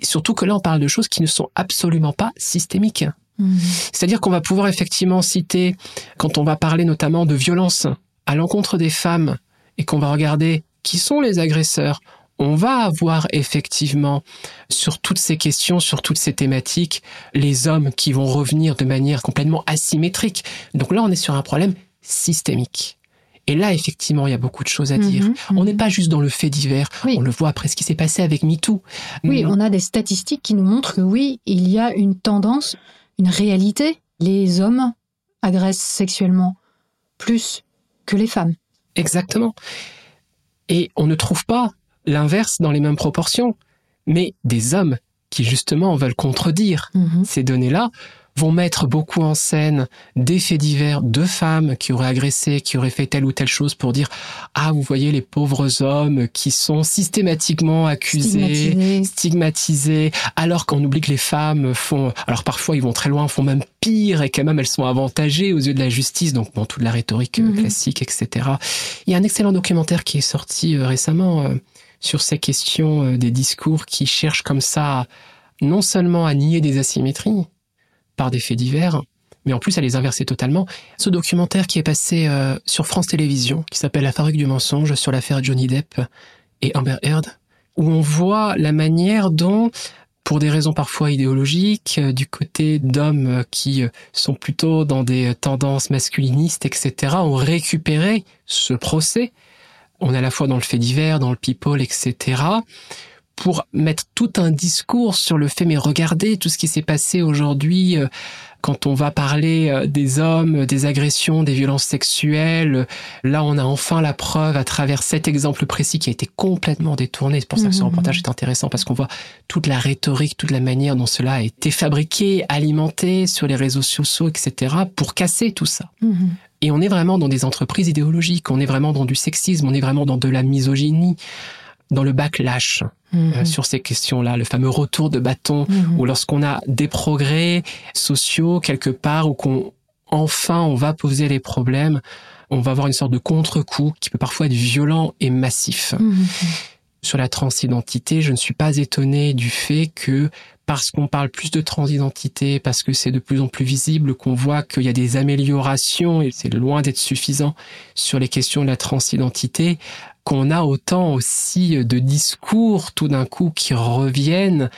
surtout que là, on parle de choses qui ne sont absolument pas systémiques. Hum. C'est-à-dire qu'on va pouvoir effectivement citer, quand on va parler notamment de violence à l'encontre des femmes, et qu'on va regarder qui sont les agresseurs, on va avoir effectivement sur toutes ces questions, sur toutes ces thématiques, les hommes qui vont revenir de manière complètement asymétrique. Donc là, on est sur un problème systémique. Et là, effectivement, il y a beaucoup de choses à dire. Mhm, on n'est mhm. pas juste dans le fait divers. On le voit après ce qui s'est passé avec MeToo. Oui, on a des statistiques qui nous montrent que oui, il y a une tendance, une réalité. Les hommes agressent sexuellement plus que les femmes. Exactement. Et on ne trouve pas l'inverse dans les mêmes proportions, mais des hommes qui justement veulent contredire mhm. ces données-là vont mettre beaucoup en scène des faits divers de femmes qui auraient agressé, qui auraient fait telle ou telle chose pour dire ah vous voyez les pauvres hommes qui sont systématiquement accusés, stigmatisés, alors qu'on oublie que les femmes font alors parfois ils vont très loin, font même pire et quand même elles sont avantagées aux yeux de la justice donc dans toute la rhétorique mhm. classique etc. Il y a un excellent documentaire qui est sorti euh, récemment euh, sur ces questions euh, des discours qui cherchent comme ça non seulement à nier des asymétries par des faits divers, mais en plus à les inverser totalement. Ce documentaire qui est passé euh, sur France Télévisions, qui s'appelle La fabrique du mensonge sur l'affaire Johnny Depp et Amber Heard, où on voit la manière dont, pour des raisons parfois idéologiques, euh, du côté d'hommes qui sont plutôt dans des tendances masculinistes, etc., ont récupéré ce procès on est à la fois dans le fait divers, dans le people, etc., pour mettre tout un discours sur le fait, mais regardez tout ce qui s'est passé aujourd'hui euh, quand on va parler euh, des hommes, des agressions, des violences sexuelles. Là, on a enfin la preuve à travers cet exemple précis qui a été complètement détourné. C'est pour ça que ce mmh. reportage est intéressant parce qu'on voit toute la rhétorique, toute la manière dont cela a été fabriqué, alimenté sur les réseaux sociaux, etc., pour casser tout ça. Mmh. Et on est vraiment dans des entreprises idéologiques, on est vraiment dans du sexisme, on est vraiment dans de la misogynie, dans le backlash euh, mhm. sur ces questions-là, le fameux retour de bâton, mhm. ou lorsqu'on a des progrès sociaux quelque part, ou qu'on enfin on va poser les problèmes, on va avoir une sorte de contre-coup qui peut parfois être violent et massif. Mhm. Sur la transidentité, je ne suis pas étonné du fait que parce qu'on parle plus de transidentité, parce que c'est de plus en plus visible, qu'on voit qu'il y a des améliorations, et c'est loin d'être suffisant sur les questions de la transidentité, qu'on a autant aussi de discours tout d'un coup qui reviennent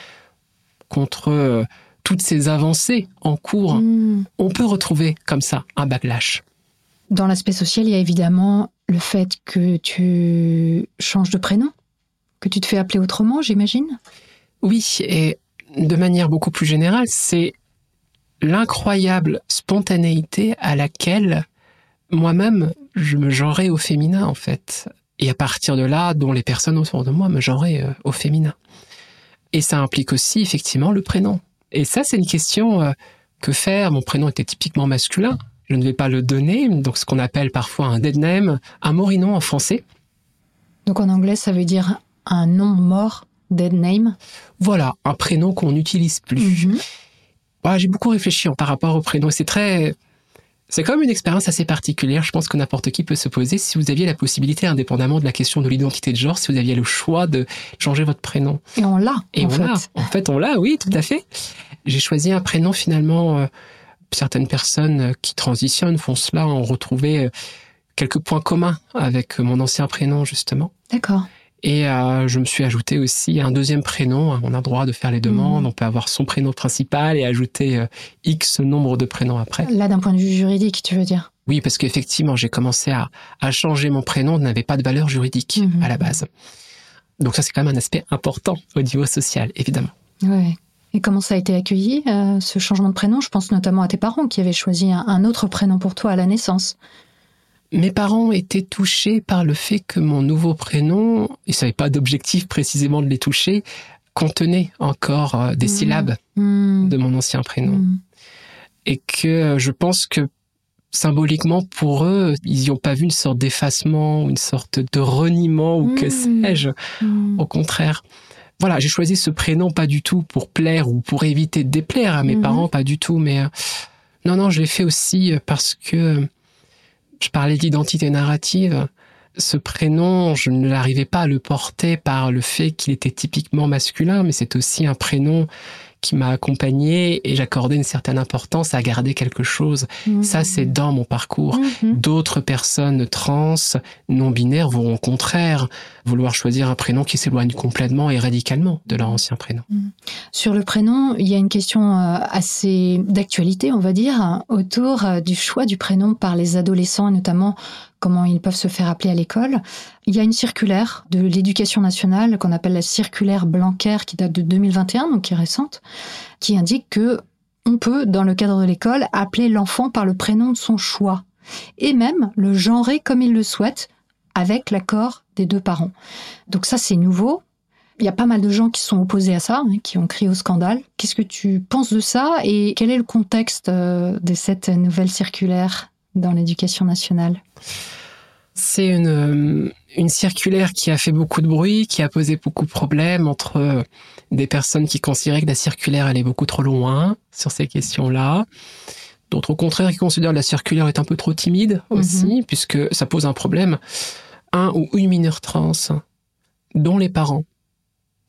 contre toutes ces avancées en cours. Hmm. On peut retrouver comme ça un backlash. Dans l'aspect social, il y a évidemment le fait que tu changes de prénom, que tu te fais appeler autrement, j'imagine. Oui, et de manière beaucoup plus générale, c'est l'incroyable spontanéité à laquelle moi-même je me genrais au féminin en fait. Et à partir de là, dont les personnes autour de moi me genraient euh, au féminin. Et ça implique aussi effectivement le prénom. Et ça, c'est une question euh, que faire. Mon prénom était typiquement masculin. Je ne vais pas le donner, donc ce qu'on appelle parfois un dead name, un morinon en français. Donc en anglais, ça veut dire un nom mort dead name Voilà, un prénom qu'on n'utilise plus. Mhm. j'ai beaucoup réfléchi par rapport au prénom. C'est très, c'est comme une expérience assez particulière. Je pense que n'importe qui peut se poser si vous aviez la possibilité, indépendamment de la question de l'identité de genre, si vous aviez le choix de changer votre prénom. Et on l'a. Et on l'a. En fait, on l'a. Oui, tout à fait. J'ai choisi un prénom finalement. Euh, certaines personnes qui transitionnent font cela, ont retrouvé euh, quelques points communs avec mon ancien prénom justement. D'accord. Et euh, je me suis ajouté aussi un deuxième prénom. On a le droit de faire les demandes. Mhm. On peut avoir son prénom principal et ajouter euh, X nombre de prénoms après. Là, d'un point de vue juridique, tu veux dire? Oui, parce qu'effectivement, j'ai commencé à, à changer mon prénom. n'avait pas de valeur juridique Mhm. à la base. Donc ça, c'est quand même un aspect important au niveau social, évidemment. Oui. Et comment ça a été accueilli, euh, ce changement de prénom? Je pense notamment à tes parents qui avaient choisi un, un autre prénom pour toi à la naissance. Mes parents étaient touchés par le fait que mon nouveau prénom, ils n'avaient pas d'objectif précisément de les toucher, contenait encore euh, des Mhm. syllabes Hmm. de mon ancien prénom. Hmm. Et que euh, je pense que symboliquement pour eux, ils n'y ont pas vu une sorte d'effacement, une sorte de reniement ou que sais-je. Au contraire. Voilà, j'ai choisi ce prénom pas du tout pour plaire ou pour éviter de déplaire à mes parents, pas du tout, mais euh, non, non, je l'ai fait aussi parce que je parlais d'identité narrative. Ce prénom, je ne l'arrivais pas à le porter par le fait qu'il était typiquement masculin, mais c'est aussi un prénom qui m'a accompagné et j'accordais une certaine importance à garder quelque chose. Hmm. Ça, c'est dans mon parcours. Mhm. D'autres personnes trans, non binaires vont au contraire vouloir choisir un prénom qui s'éloigne complètement et radicalement de leur ancien prénom. Sur le prénom, il y a une question euh, assez d'actualité, on va dire, autour euh, du choix du prénom par les adolescents et notamment comment ils peuvent se faire appeler à l'école. Il y a une circulaire de l'éducation nationale qu'on appelle la circulaire Blanquer qui date de 2021, donc qui est récente, qui indique que on peut, dans le cadre de l'école, appeler l'enfant par le prénom de son choix et même le genrer comme il le souhaite avec l'accord des deux parents. Donc ça, c'est nouveau. Il y a pas mal de gens qui sont opposés à ça, hein, qui ont crié au scandale. Qu'est-ce que tu penses de ça et quel est le contexte euh, de cette nouvelle circulaire? Dans l'éducation nationale C'est une, une circulaire qui a fait beaucoup de bruit, qui a posé beaucoup de problèmes entre euh, des personnes qui considéraient que la circulaire allait beaucoup trop loin sur ces questions-là. D'autres au contraire qui considèrent que la circulaire est un peu trop timide aussi, puisque ça pose un problème. Un ou une mineure trans dont les parents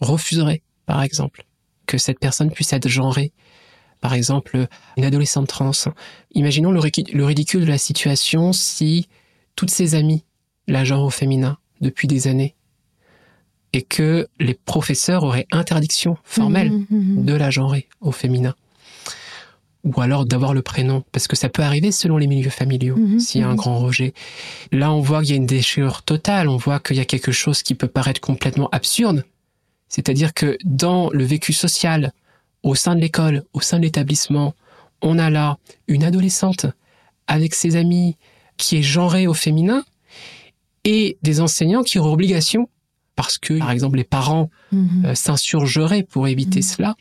refuseraient, par exemple, que cette personne puisse être genrée. Par exemple, une adolescente trans. Imaginons le, ri- le ridicule de la situation si toutes ses amies la genre au féminin depuis des années et que les professeurs auraient interdiction formelle Mhm, mhm. de la genrer au féminin. Ou alors d'avoir le prénom, parce que ça peut arriver selon les milieux familiaux, s'il y a un grand rejet. Là, on voit qu'il y a une déchirure totale, on voit qu'il y a quelque chose qui peut paraître complètement absurde. C'est-à-dire que dans le vécu social, au sein de l'école, au sein de l'établissement, on a là une adolescente avec ses amis qui est genrée au féminin et des enseignants qui auraient obligation, parce que, par exemple, les parents Mhm. euh, s'insurgeraient pour éviter Mhm. cela.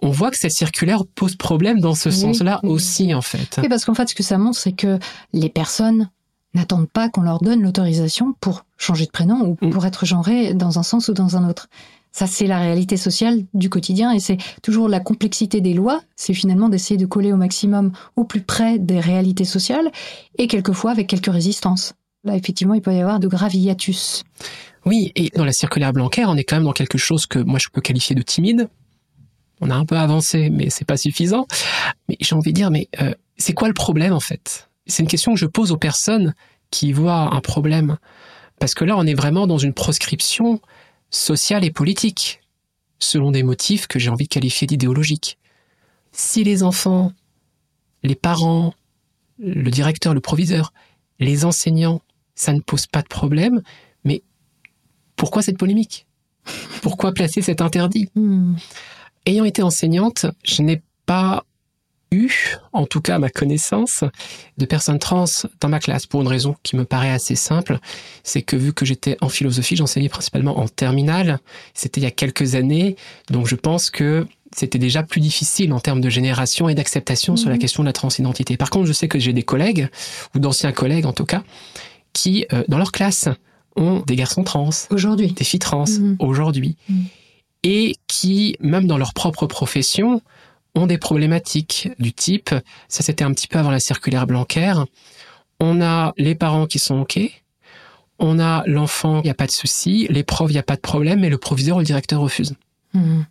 On voit que cette circulaire pose problème dans ce Oui, sens-là oui. aussi, en fait. Oui, parce qu'en fait, ce que ça montre, c'est que les personnes n'attendent pas qu'on leur donne l'autorisation pour changer de prénom ou Mm. pour être genré dans un sens ou dans un autre. Ça, c'est la réalité sociale du quotidien et c'est toujours la complexité des lois. C'est finalement d'essayer de coller au maximum au plus près des réalités sociales et quelquefois avec quelques résistances. Là, effectivement, il peut y avoir de graves hiatus. Oui, et dans la circulaire Blanquer, on est quand même dans quelque chose que moi je peux qualifier de timide. On a un peu avancé, mais c'est pas suffisant. Mais j'ai envie de dire, mais euh, c'est quoi le problème en fait? C'est une question que je pose aux personnes qui voient un problème. Parce que là, on est vraiment dans une proscription sociale et politique, selon des motifs que j'ai envie de qualifier d'idéologiques. Si les enfants, les parents, le directeur, le proviseur, les enseignants, ça ne pose pas de problème, mais pourquoi cette polémique? Pourquoi placer cet interdit? Hmm. Ayant été enseignante, je n'ai pas eu, en tout cas à ma connaissance, de personnes trans dans ma classe pour une raison qui me paraît assez simple, c'est que vu que j'étais en philosophie, j'enseignais principalement en terminale, c'était il y a quelques années, donc je pense que c'était déjà plus difficile en termes de génération et d'acceptation sur la Mhm. question de la transidentité. Par contre, je sais que j'ai des collègues, ou d'anciens collègues en tout cas, qui, euh, dans leur classe, ont des garçons trans, Aujourd'hui. des filles trans Mhm. aujourd'hui Mhm. et qui, même dans leur propre profession, ont des problématiques du type, ça c'était un petit peu avant la circulaire Blanquer, on a les parents qui sont OK, on a l'enfant, il n'y a pas de souci, les profs, il n'y a pas de problème, mais le proviseur ou le directeur refuse. Hmm.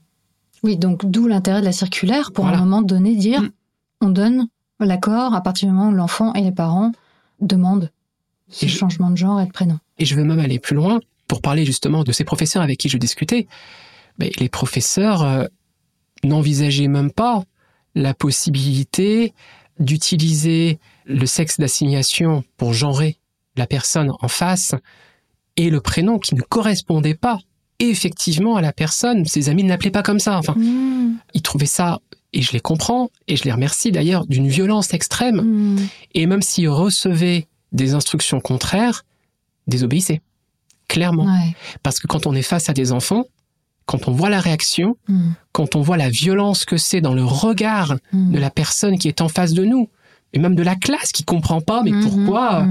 Oui, donc d'où l'intérêt de la circulaire pour Voilà. à un moment donné dire Mm. on donne l'accord à partir du moment où l'enfant et les parents demandent ce Et je- changement de genre et de prénom. Et je veux même aller plus loin. pour parler justement de ces professeurs avec qui je discutais, mais les professeurs euh, n'envisageaient même pas la possibilité d'utiliser le sexe d'assignation pour genrer la personne en face et le prénom qui ne correspondait pas effectivement à la personne. Ses amis ne l'appelaient pas comme ça. Enfin, Mmh. ils trouvaient ça, et je les comprends, et je les remercie d'ailleurs, d'une violence extrême. Mmh. Et même s'ils recevaient des instructions contraires, désobéissaient. Clairement. Ouais. Parce que quand on est face à des enfants, quand on voit la réaction, Mmh. quand on voit la violence que c'est dans le regard Mmh. de la personne qui est en face de nous, et même de la classe qui comprend pas, mais Mhm. pourquoi,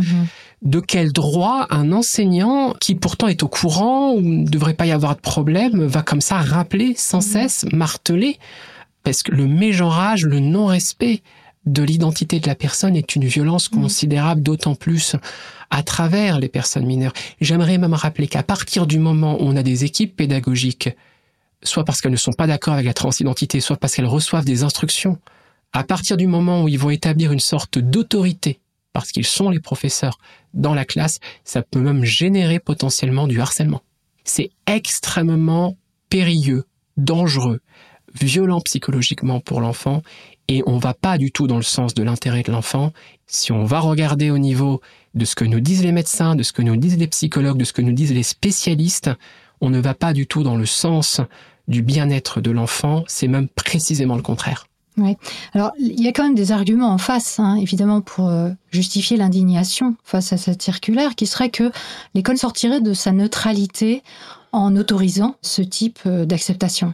de quel droit un enseignant qui pourtant est au courant ou ne devrait pas y avoir de problème va comme ça rappeler sans cesse, marteler, parce que le mégenrage, le non-respect de l'identité de la personne est une violence Mhm. considérable, d'autant plus à travers les personnes mineures. J'aimerais même rappeler qu'à partir du moment où on a des équipes pédagogiques, soit parce qu'elles ne sont pas d'accord avec la transidentité, soit parce qu'elles reçoivent des instructions, à partir du moment où ils vont établir une sorte d'autorité, parce qu'ils sont les professeurs dans la classe, ça peut même générer potentiellement du harcèlement. C'est extrêmement périlleux, dangereux, violent psychologiquement pour l'enfant, et on va pas du tout dans le sens de l'intérêt de l'enfant. Si on va regarder au niveau de ce que nous disent les médecins, de ce que nous disent les psychologues, de ce que nous disent les spécialistes, on ne va pas du tout dans le sens du bien-être de l'enfant, c'est même précisément le contraire. Alors, il y a quand même des arguments en face, hein, évidemment, pour euh, justifier l'indignation face à cette circulaire, qui serait que l'école sortirait de sa neutralité en autorisant ce type euh, d'acceptation.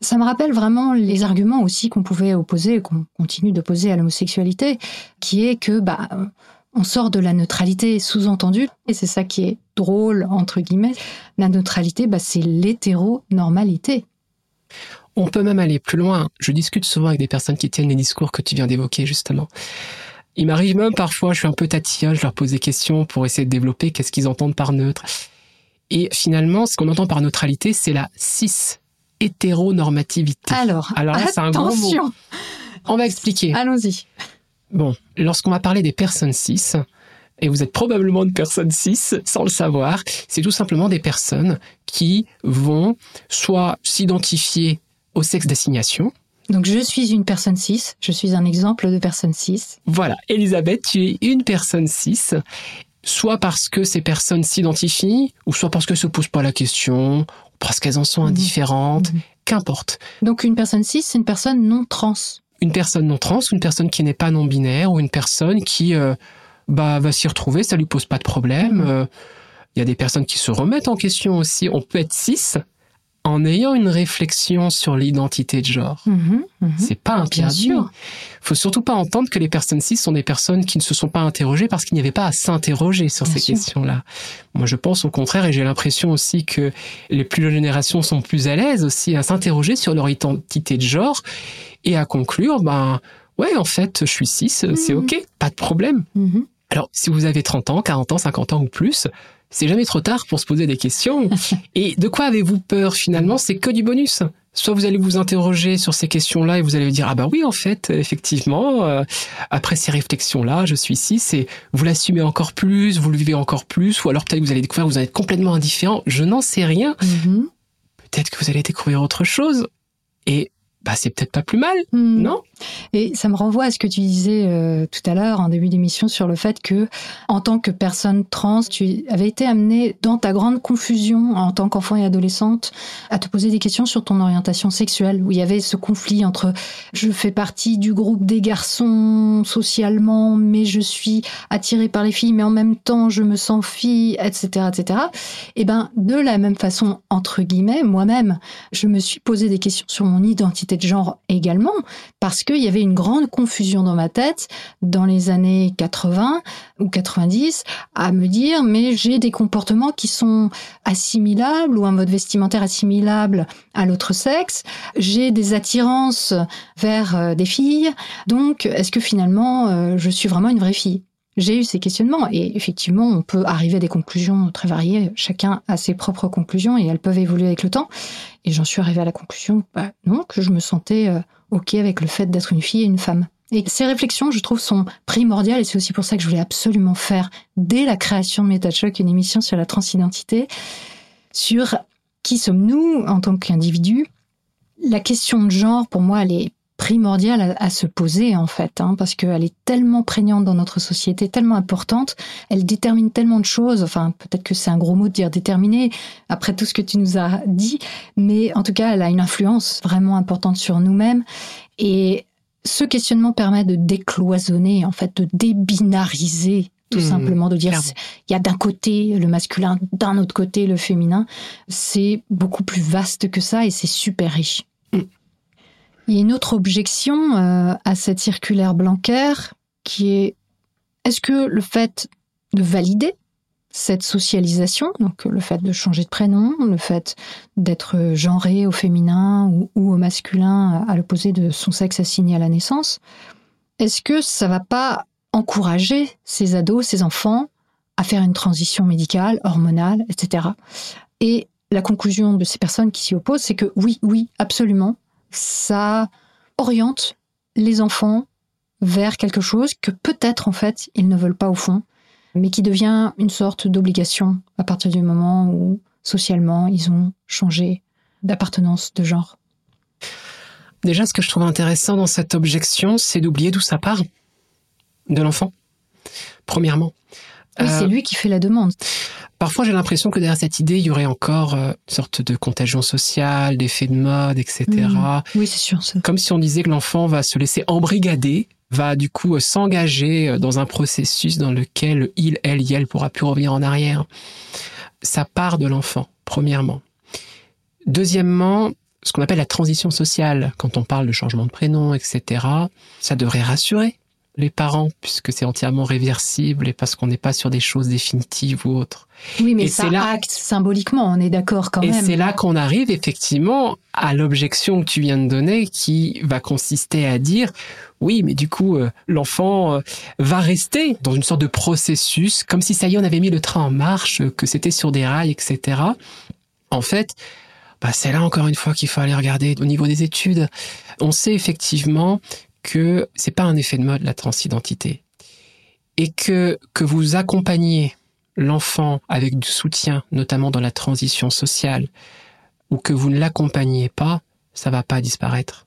Ça me rappelle vraiment les arguments aussi qu'on pouvait opposer, qu'on continue d'opposer à l'homosexualité, qui est que bah on sort de la neutralité sous-entendue, et c'est ça qui est drôle entre guillemets. La neutralité, bah, c'est l'hétéronormalité. On peut même aller plus loin. Je discute souvent avec des personnes qui tiennent les discours que tu viens d'évoquer, justement. Il m'arrive même parfois, je suis un peu tatillon, je leur pose des questions pour essayer de développer qu'est-ce qu'ils entendent par neutre. Et finalement, ce qu'on entend par neutralité, c'est la cis hétéronormativité. Alors, Alors là, c'est un gros mot. On va expliquer. allons-y. Bon, lorsqu'on va parler des personnes cis, et vous êtes probablement une personne cis sans le savoir, c'est tout simplement des personnes qui vont soit s'identifier au sexe d'assignation. Donc je suis une personne cis, je suis un exemple de personne cis. Voilà, Elisabeth, tu es une personne cis, soit parce que ces personnes s'identifient, ou soit parce qu'elles se posent pas la question, parce qu'elles en sont Mhm. indifférentes, Mhm. qu'importe. Donc une personne cis, c'est une personne non trans. Une personne non trans, une personne qui n'est pas non binaire, ou une personne qui euh, bah, va s'y retrouver, ça lui pose pas de problème. Mhm. Euh, Il y a des personnes qui se remettent en question aussi. On peut être cis en ayant une réflexion sur l'identité de genre. Mhm, mhm. C'est pas Bien interdit. sûr. Faut surtout pas entendre que les personnes cis sont des personnes qui ne se sont pas interrogées parce qu'il n'y avait pas à s'interroger sur Bien ces questions-là. Moi, je pense au contraire et j'ai l'impression aussi que les plus jeunes générations sont plus à l'aise aussi à s'interroger sur leur identité de genre et à conclure, ben, ouais, en fait, je suis cis, c'est Mhm. ok, pas de problème. Alors, si vous avez 30 ans, 40 ans, 50 ans ou plus, c'est jamais trop tard pour se poser des questions. Et de quoi avez-vous peur finalement? C'est que du bonus. Soit vous allez vous interroger sur ces questions-là et vous allez dire ah bah oui en fait effectivement euh, après ces réflexions-là je suis ici c'est vous l'assumez encore plus vous le vivez encore plus ou alors peut-être que vous allez découvrir que vous en êtes complètement indifférent je n'en sais rien Mhm. peut-être que vous allez découvrir autre chose et bah c'est peut-être pas plus mal Mhm. non? Et ça me renvoie à ce que tu disais euh, tout à l'heure en début d'émission sur le fait que, en tant que personne trans, tu avais été amenée dans ta grande confusion en tant qu'enfant et adolescente à te poser des questions sur ton orientation sexuelle, où il y avait ce conflit entre je fais partie du groupe des garçons socialement, mais je suis attirée par les filles, mais en même temps je me sens fille, etc., etc. Et ben de la même façon entre guillemets, moi-même, je me suis posé des questions sur mon identité de genre également parce qu'il y avait une grande confusion dans ma tête dans les années 80 ou 90 à me dire mais j'ai des comportements qui sont assimilables ou un mode vestimentaire assimilable à l'autre sexe, j'ai des attirances vers euh, des filles, donc est-ce que finalement euh, je suis vraiment une vraie fille? J'ai eu ces questionnements et effectivement, on peut arriver à des conclusions très variées. Chacun a ses propres conclusions et elles peuvent évoluer avec le temps. Et j'en suis arrivée à la conclusion, bah, non, que je me sentais euh, ok avec le fait d'être une fille et une femme. Et ces réflexions, je trouve, sont primordiales et c'est aussi pour ça que je voulais absolument faire, dès la création de Méta Choc, une émission sur la transidentité. sur qui sommes-nous en tant qu'individus. La question de genre, pour moi, elle est primordiale à, se poser en fait, hein, parce qu'elle est tellement prégnante dans notre société, tellement importante, elle détermine tellement de choses, enfin peut-être que c'est un gros mot de dire déterminer, après tout ce que tu nous as dit, mais en tout cas elle a une influence vraiment importante sur nous-mêmes, et ce questionnement permet de décloisonner, en fait, de débinariser tout mmh, simplement de dire il y a d'un côté le masculin, d'un autre côté le féminin. C'est beaucoup plus vaste que ça et c'est super riche. Mmh. Il y a une autre objection euh, à cette circulaire Blanquer qui est est-ce que le fait de valider cette socialisation, donc le fait de changer de prénom, le fait d'être genré au féminin ou, au masculin à l'opposé de son sexe assigné à la naissance, est-ce que ça va pas encourager ces ados, ces enfants à faire une transition médicale, hormonale, etc. Et la conclusion de ces personnes qui s'y opposent, c'est que oui, oui, absolument, ça oriente les enfants vers quelque chose que peut-être en fait ils ne veulent pas au fond, mais qui devient une sorte d'obligation à partir du moment où socialement ils ont changé d'appartenance de genre. Déjà, ce que je trouve intéressant dans cette objection, c'est d'oublier d'où ça part de l'enfant, premièrement. Oui, c'est euh, lui qui fait la demande. Parfois, j'ai l'impression que derrière cette idée, il y aurait encore euh, une sorte de contagion sociale, d'effet de mode, etc. Mmh. Oui, c'est sûr. Comme si on disait que l'enfant va se laisser embrigader, va du coup euh, s'engager dans un processus dans lequel il, elle, y elle pourra plus revenir en arrière. Ça part de l'enfant, premièrement. Deuxièmement, ce qu'on appelle la transition sociale, quand on parle de changement de prénom, etc., ça devrait rassurer les parents, puisque c'est entièrement réversible et parce qu'on n'est pas sur des choses définitives ou autres. Oui, mais ça là, acte symboliquement, on est d'accord quand même. Et c'est là qu'on arrive effectivement à l'objection que tu viens de donner qui va consister à dire oui, mais du coup, euh, l'enfant euh, va rester dans une sorte de processus, comme si ça y est, on avait mis le train en marche, que c'était sur des rails, etc. En fait, bah, c'est là encore une fois qu'il faut aller regarder au niveau des études. On sait effectivement que c'est pas un effet de mode la transidentité et que que vous accompagnez l'enfant avec du soutien, notamment dans la transition sociale, ou que vous ne l'accompagnez pas, ça va pas disparaître.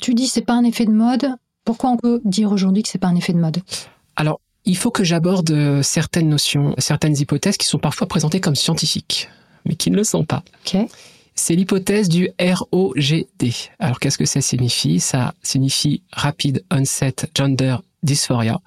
Tu dis c'est pas un effet de mode. Pourquoi on peut dire aujourd'hui que c'est pas un effet de mode? Alors, il faut que j'aborde certaines notions, certaines hypothèses qui sont parfois présentées comme scientifiques, mais qui ne le sont pas. Okay c'est l'hypothèse du ROGD. Alors qu'est-ce que ça signifie? Ça signifie Rapid Onset Gender Dysphoria.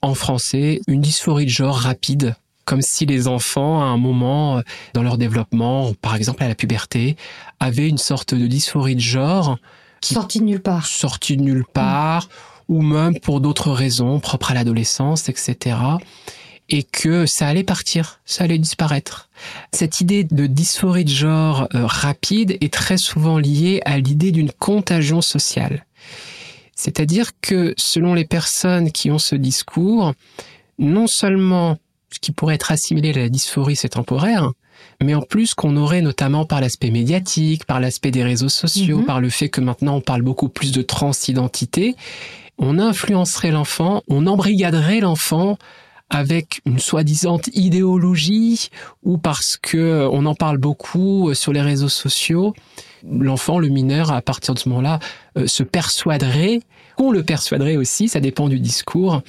En français, une dysphorie de genre rapide, comme si les enfants, à un moment euh, dans leur développement, par exemple à la puberté, avaient une sorte de dysphorie de genre. Sortie de nulle part. Sortie de nulle part, ou même pour d'autres raisons propres à l'adolescence, etc et que ça allait partir, ça allait disparaître. Cette idée de dysphorie de genre euh, rapide est très souvent liée à l'idée d'une contagion sociale. C'est-à-dire que selon les personnes qui ont ce discours, non seulement ce qui pourrait être assimilé à la dysphorie c'est temporaire, mais en plus qu'on aurait notamment par l'aspect médiatique, par l'aspect des réseaux sociaux, mhm. par le fait que maintenant on parle beaucoup plus de transidentité, on influencerait l'enfant, on embrigaderait l'enfant avec une soi-disant idéologie ou parce que euh, on en parle beaucoup euh, sur les réseaux sociaux, l'enfant, le mineur, à partir de ce moment-là, euh, se persuaderait, on le persuaderait aussi, ça dépend du discours,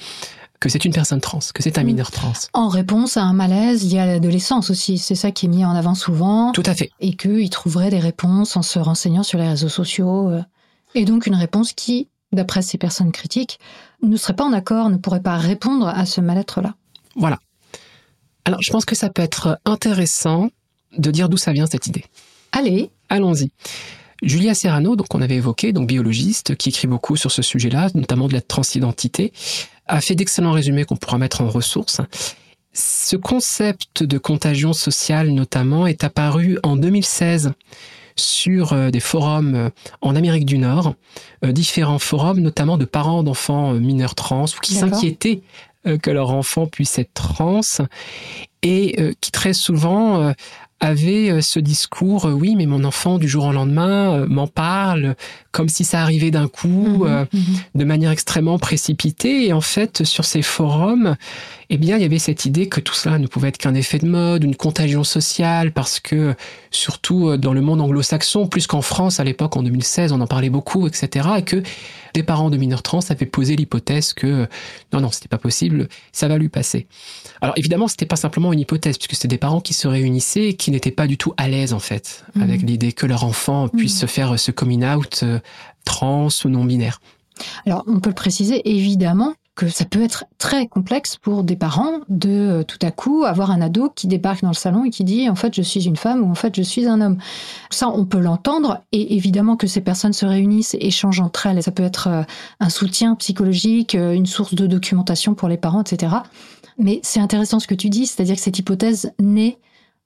que c'est une personne trans, que c'est un mm. mineur trans. En réponse à un malaise lié à l'adolescence aussi, c'est ça qui est mis en avant souvent. Tout à fait. Et qu'il trouverait des réponses en se renseignant sur les réseaux sociaux. Et donc une réponse qui, d'après ces personnes critiques, ne serait pas en accord, ne pourrait pas répondre à ce mal-être-là. Voilà. Alors, je pense que ça peut être intéressant de dire d'où ça vient cette idée. Allez. Allons-y. Julia Serrano, donc on avait évoqué, donc biologiste, qui écrit beaucoup sur ce sujet-là, notamment de la transidentité, a fait d'excellents résumés qu'on pourra mettre en ressources. Ce concept de contagion sociale, notamment, est apparu en 2016 sur euh, des forums euh, en Amérique du Nord, euh, différents forums, notamment de parents d'enfants mineurs trans, ou qui s'inquiétaient que leur enfant puisse être trans. et qui très souvent avait euh, ce discours, oui, mais mon enfant du jour au lendemain m'en parle comme si ça arrivait d'un coup, Mhm, mhm. de manière extrêmement précipitée. Et en fait, sur ces forums, eh bien, il y avait cette idée que tout cela ne pouvait être qu'un effet de mode, une contagion sociale, parce que surtout dans le monde anglo-saxon, plus qu'en France à l'époque, en 2016, on en parlait beaucoup, etc. Et que des parents de mineurs trans avaient posé l'hypothèse que non, non, c'était pas possible, ça va lui passer. Alors évidemment, c'était pas simplement une hypothèse, puisque c'était des parents qui se réunissaient et qui n'étaient pas du tout à l'aise en fait Mhm. avec l'idée que leur enfant puisse Mhm. se faire ce coming out euh, trans ou non binaire. Alors, on peut le préciser, évidemment, que ça peut être très complexe pour des parents de euh, tout à coup avoir un ado qui débarque dans le salon et qui dit en fait je suis une femme ou en fait je suis un homme. Ça, on peut l'entendre et évidemment que ces personnes se réunissent, échangent entre elles et ça peut être euh, un soutien psychologique, euh, une source de documentation pour les parents, etc. Mais c'est intéressant ce que tu dis, c'est-à-dire que cette hypothèse naît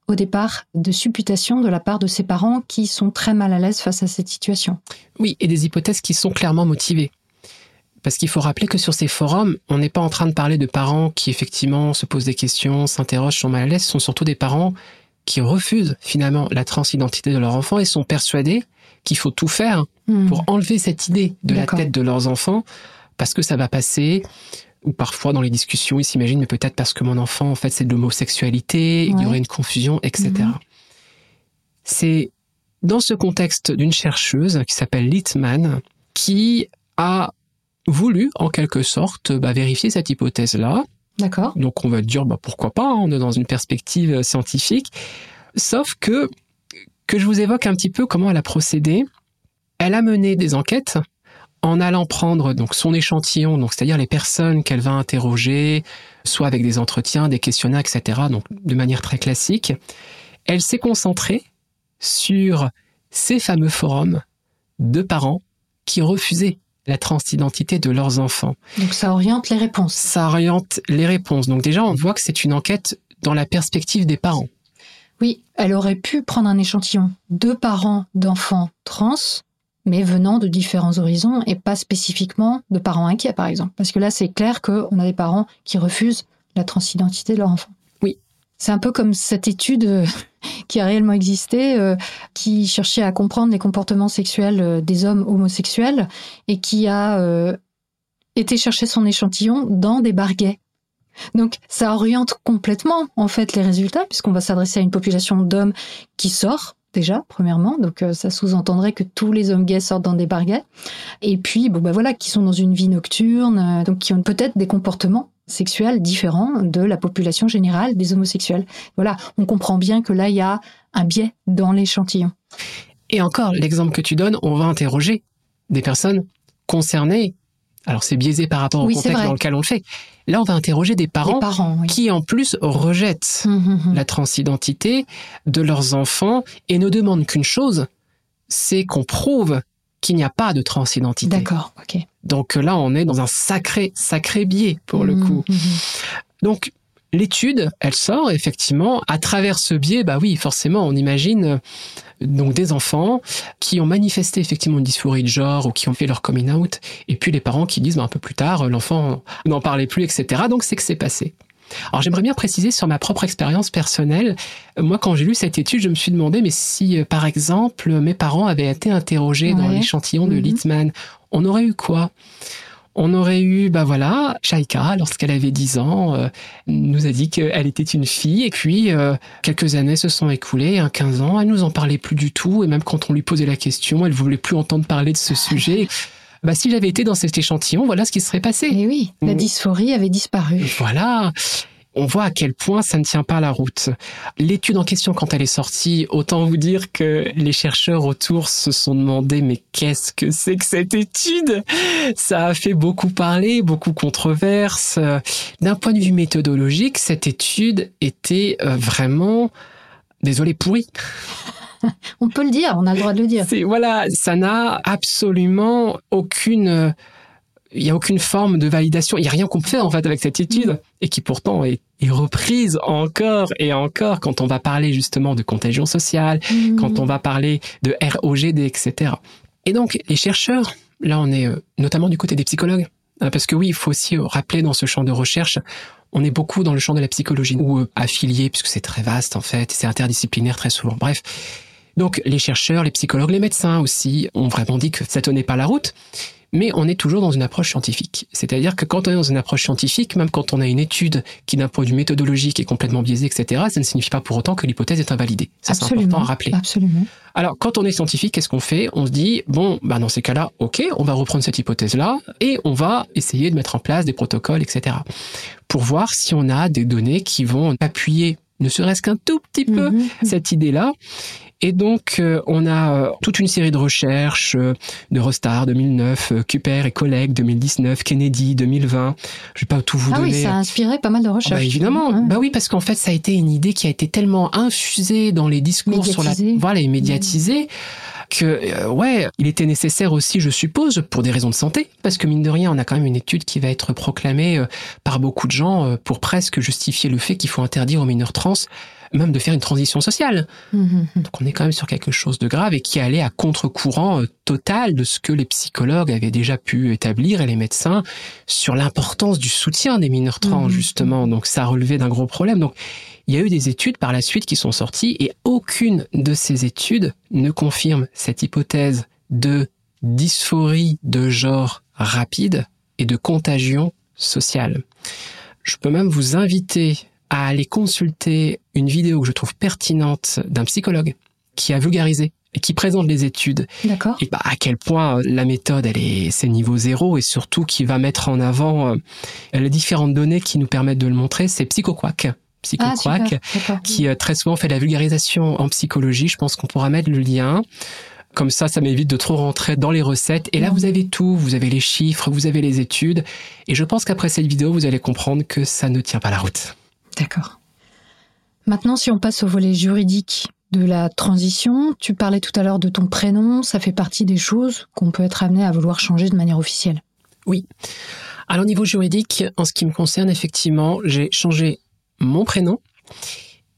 au départ de supputations de la part de ces parents qui sont très mal à l'aise face à cette situation. Oui, et des hypothèses qui sont clairement motivées. Parce qu'il faut rappeler que sur ces forums, on n'est pas en train de parler de parents qui effectivement se posent des questions, s'interrogent, sont mal à l'aise. Ce sont surtout des parents qui refusent finalement la transidentité de leur enfant et sont persuadés qu'il faut tout faire Hmm. pour enlever cette idée de la tête de leurs enfants parce que ça va passer. Ou parfois dans les discussions, ils s'imaginent, mais peut-être parce que mon enfant, en fait, c'est de l'homosexualité, il y aurait une confusion, etc. Mhm. C'est dans ce contexte d'une chercheuse qui s'appelle Littman qui a voulu, en quelque sorte, bah, vérifier cette hypothèse-là. D'accord. Donc on va dire, bah, pourquoi pas, hein, on est dans une perspective euh, scientifique. Sauf que, que je vous évoque un petit peu comment elle a procédé. Elle a mené des enquêtes en allant prendre donc son échantillon, donc c'est-à-dire les personnes qu'elle va interroger, soit avec des entretiens, des questionnaires, etc. Donc de manière très classique. Elle s'est concentrée sur ces fameux forums de parents qui refusaient la transidentité de leurs enfants Donc ça oriente les réponses. ça oriente les réponses. Donc déjà, on voit que c'est une enquête dans la perspective des parents. Oui, elle aurait pu prendre un échantillon de parents d'enfants trans, mais venant de différents horizons et pas spécifiquement de parents inquiets, par exemple. Parce que là, c'est clair qu'on a des parents qui refusent la transidentité de leur enfant. Oui. C'est un peu comme cette étude euh, qui a réellement existé, euh, qui cherchait à comprendre les comportements sexuels euh, des hommes homosexuels et qui a euh, été chercher son échantillon dans des bars gays. Donc ça oriente complètement en fait les résultats puisqu'on va s'adresser à une population d'hommes qui sort déjà premièrement donc euh, ça sous-entendrait que tous les hommes gays sortent dans des bars gays et puis bon bah voilà qui sont dans une vie nocturne euh, donc qui ont peut-être des comportements sexuels différents de la population générale des homosexuels. Voilà, on comprend bien que là il y a un biais dans l'échantillon. Et encore, l'exemple que tu donnes, on va interroger des personnes concernées. Alors c'est biaisé par rapport au Oui, contexte dans lequel on le fait. Là, on va interroger des parents Les parents, oui. qui en plus rejettent Hum, hum, hum. la transidentité de leurs enfants et ne demandent qu'une chose, c'est qu'on prouve qu'il n'y a pas de transidentité. D'accord, ok. Donc là, on est dans un sacré, sacré biais pour le coup. Donc, l'étude, elle sort effectivement à travers ce biais. Bah oui, forcément, on imagine euh, donc des enfants qui ont manifesté effectivement une dysphorie de genre ou qui ont fait leur coming out, et puis les parents qui disent bah, un peu plus tard, euh, l'enfant n'en parlait plus, etc. Donc c'est que c'est passé. Alors j'aimerais bien préciser sur ma propre expérience personnelle. Euh, Moi, quand j'ai lu cette étude, je me suis demandé, mais si, par exemple, mes parents avaient été interrogés dans l'échantillon de Mhm. Littman, on aurait eu quoi? On aurait eu, bah voilà, Shaika, lorsqu'elle avait 10 ans, euh, nous a dit qu'elle était une fille, et puis euh, quelques années se sont écoulées, hein, 15 ans, elle nous en parlait plus du tout, et même quand on lui posait la question, elle voulait plus entendre parler de ce sujet. Bah, si j'avais été dans cet échantillon, voilà ce qui serait passé. Et oui, la Mm. dysphorie avait disparu. Voilà. On voit à quel point ça ne tient pas la route. L'étude en question, quand elle est sortie, autant vous dire que les chercheurs autour se sont demandé mais qu'est-ce que c'est que cette étude? Ça a fait beaucoup parler, beaucoup controverse. D'un point de vue méthodologique, cette étude était euh, vraiment, désolé, pourrie. On peut le dire, on a le droit de le dire. Voilà, ça n'a absolument aucune euh, il y a aucune forme de validation, il y a rien qu'on peut faire en fait avec cette étude et qui pourtant est, est reprise encore et encore quand on va parler justement de contagion sociale, quand on va parler de ROGD, etc. Et donc les chercheurs, là on est euh, notamment du côté des psychologues, Hein, Parce que oui, il faut aussi rappeler dans ce champ de recherche, on est beaucoup dans le champ de la psychologie ou euh, affilié, puisque c'est très vaste en fait, c'est interdisciplinaire très souvent. Bref. Donc les chercheurs, les psychologues, les médecins aussi ont vraiment dit que ça tenait pas la route. Mais on est toujours dans une approche scientifique. C'est-à-dire que quand on est dans une approche scientifique, même quand on a une étude qui d'un point de vue méthodologique est complètement biaisée, etc., ça ne signifie pas pour autant que l'hypothèse est invalidée. Ça, c'est important à rappeler. Absolument. Alors, quand on est scientifique, qu'est-ce qu'on fait? On se dit, bon, bah dans ces cas-là, ok, on va reprendre cette hypothèse-là et on va essayer de mettre en place des protocoles, etc. Pour voir si on a des données qui vont appuyer, ne serait-ce qu'un tout petit peu, Mhm. cette idée-là. Et donc, euh, on a euh, toute une série de recherches euh, de Rostar 2009, euh, Cooper et collègues 2019, Kennedy 2020. Je vais pas tout vous Ah oui, donner. ça a inspiré pas mal de Ah recherches. bah évidemment, bah oui parce qu'en fait ça a été une idée qui a été tellement infusée dans les discours sur la voilà et médiatisée que euh, ouais il était nécessaire aussi je suppose pour des raisons de santé parce que mine de rien on a quand même une étude qui va être proclamée euh, par beaucoup de gens euh, pour presque justifier le fait qu'il faut interdire aux mineurs trans même de faire une transition sociale. Mhm. Donc on est quand même sur quelque chose de grave et qui allait à contre-courant euh, total de ce que les psychologues avaient déjà pu établir et les médecins sur l'importance du soutien des mineurs trans justement. Donc ça relevait d'un gros problème. Donc il y a eu des études par la suite qui sont sorties et aucune de ces études ne confirme cette hypothèse de dysphorie de genre rapide et de contagion sociale. Je peux même vous inviter à aller consulter une vidéo que je trouve pertinente d'un psychologue qui a vulgarisé et qui présente les études D'accord. et bah, à quel point euh, la méthode elle est c'est niveau zéro et surtout qui va mettre en avant euh, les différentes données qui nous permettent de le montrer c'est PsychoQuack Ah, PsychoQuack. D'accord. qui euh, très souvent fait de la vulgarisation en psychologie je pense qu'on pourra mettre le lien comme ça, ça m'évite de trop rentrer dans les recettes. Et là, vous avez tout. Vous avez les chiffres, vous avez les études. Et je pense qu'après cette vidéo, vous allez comprendre que ça ne tient pas la route. D'accord. Maintenant, si on passe au volet juridique de la transition, tu parlais tout à l'heure de ton prénom, ça fait partie des choses qu'on peut être amené à vouloir changer de manière officielle. Alors, au niveau juridique, en ce qui me concerne, effectivement, j'ai changé mon prénom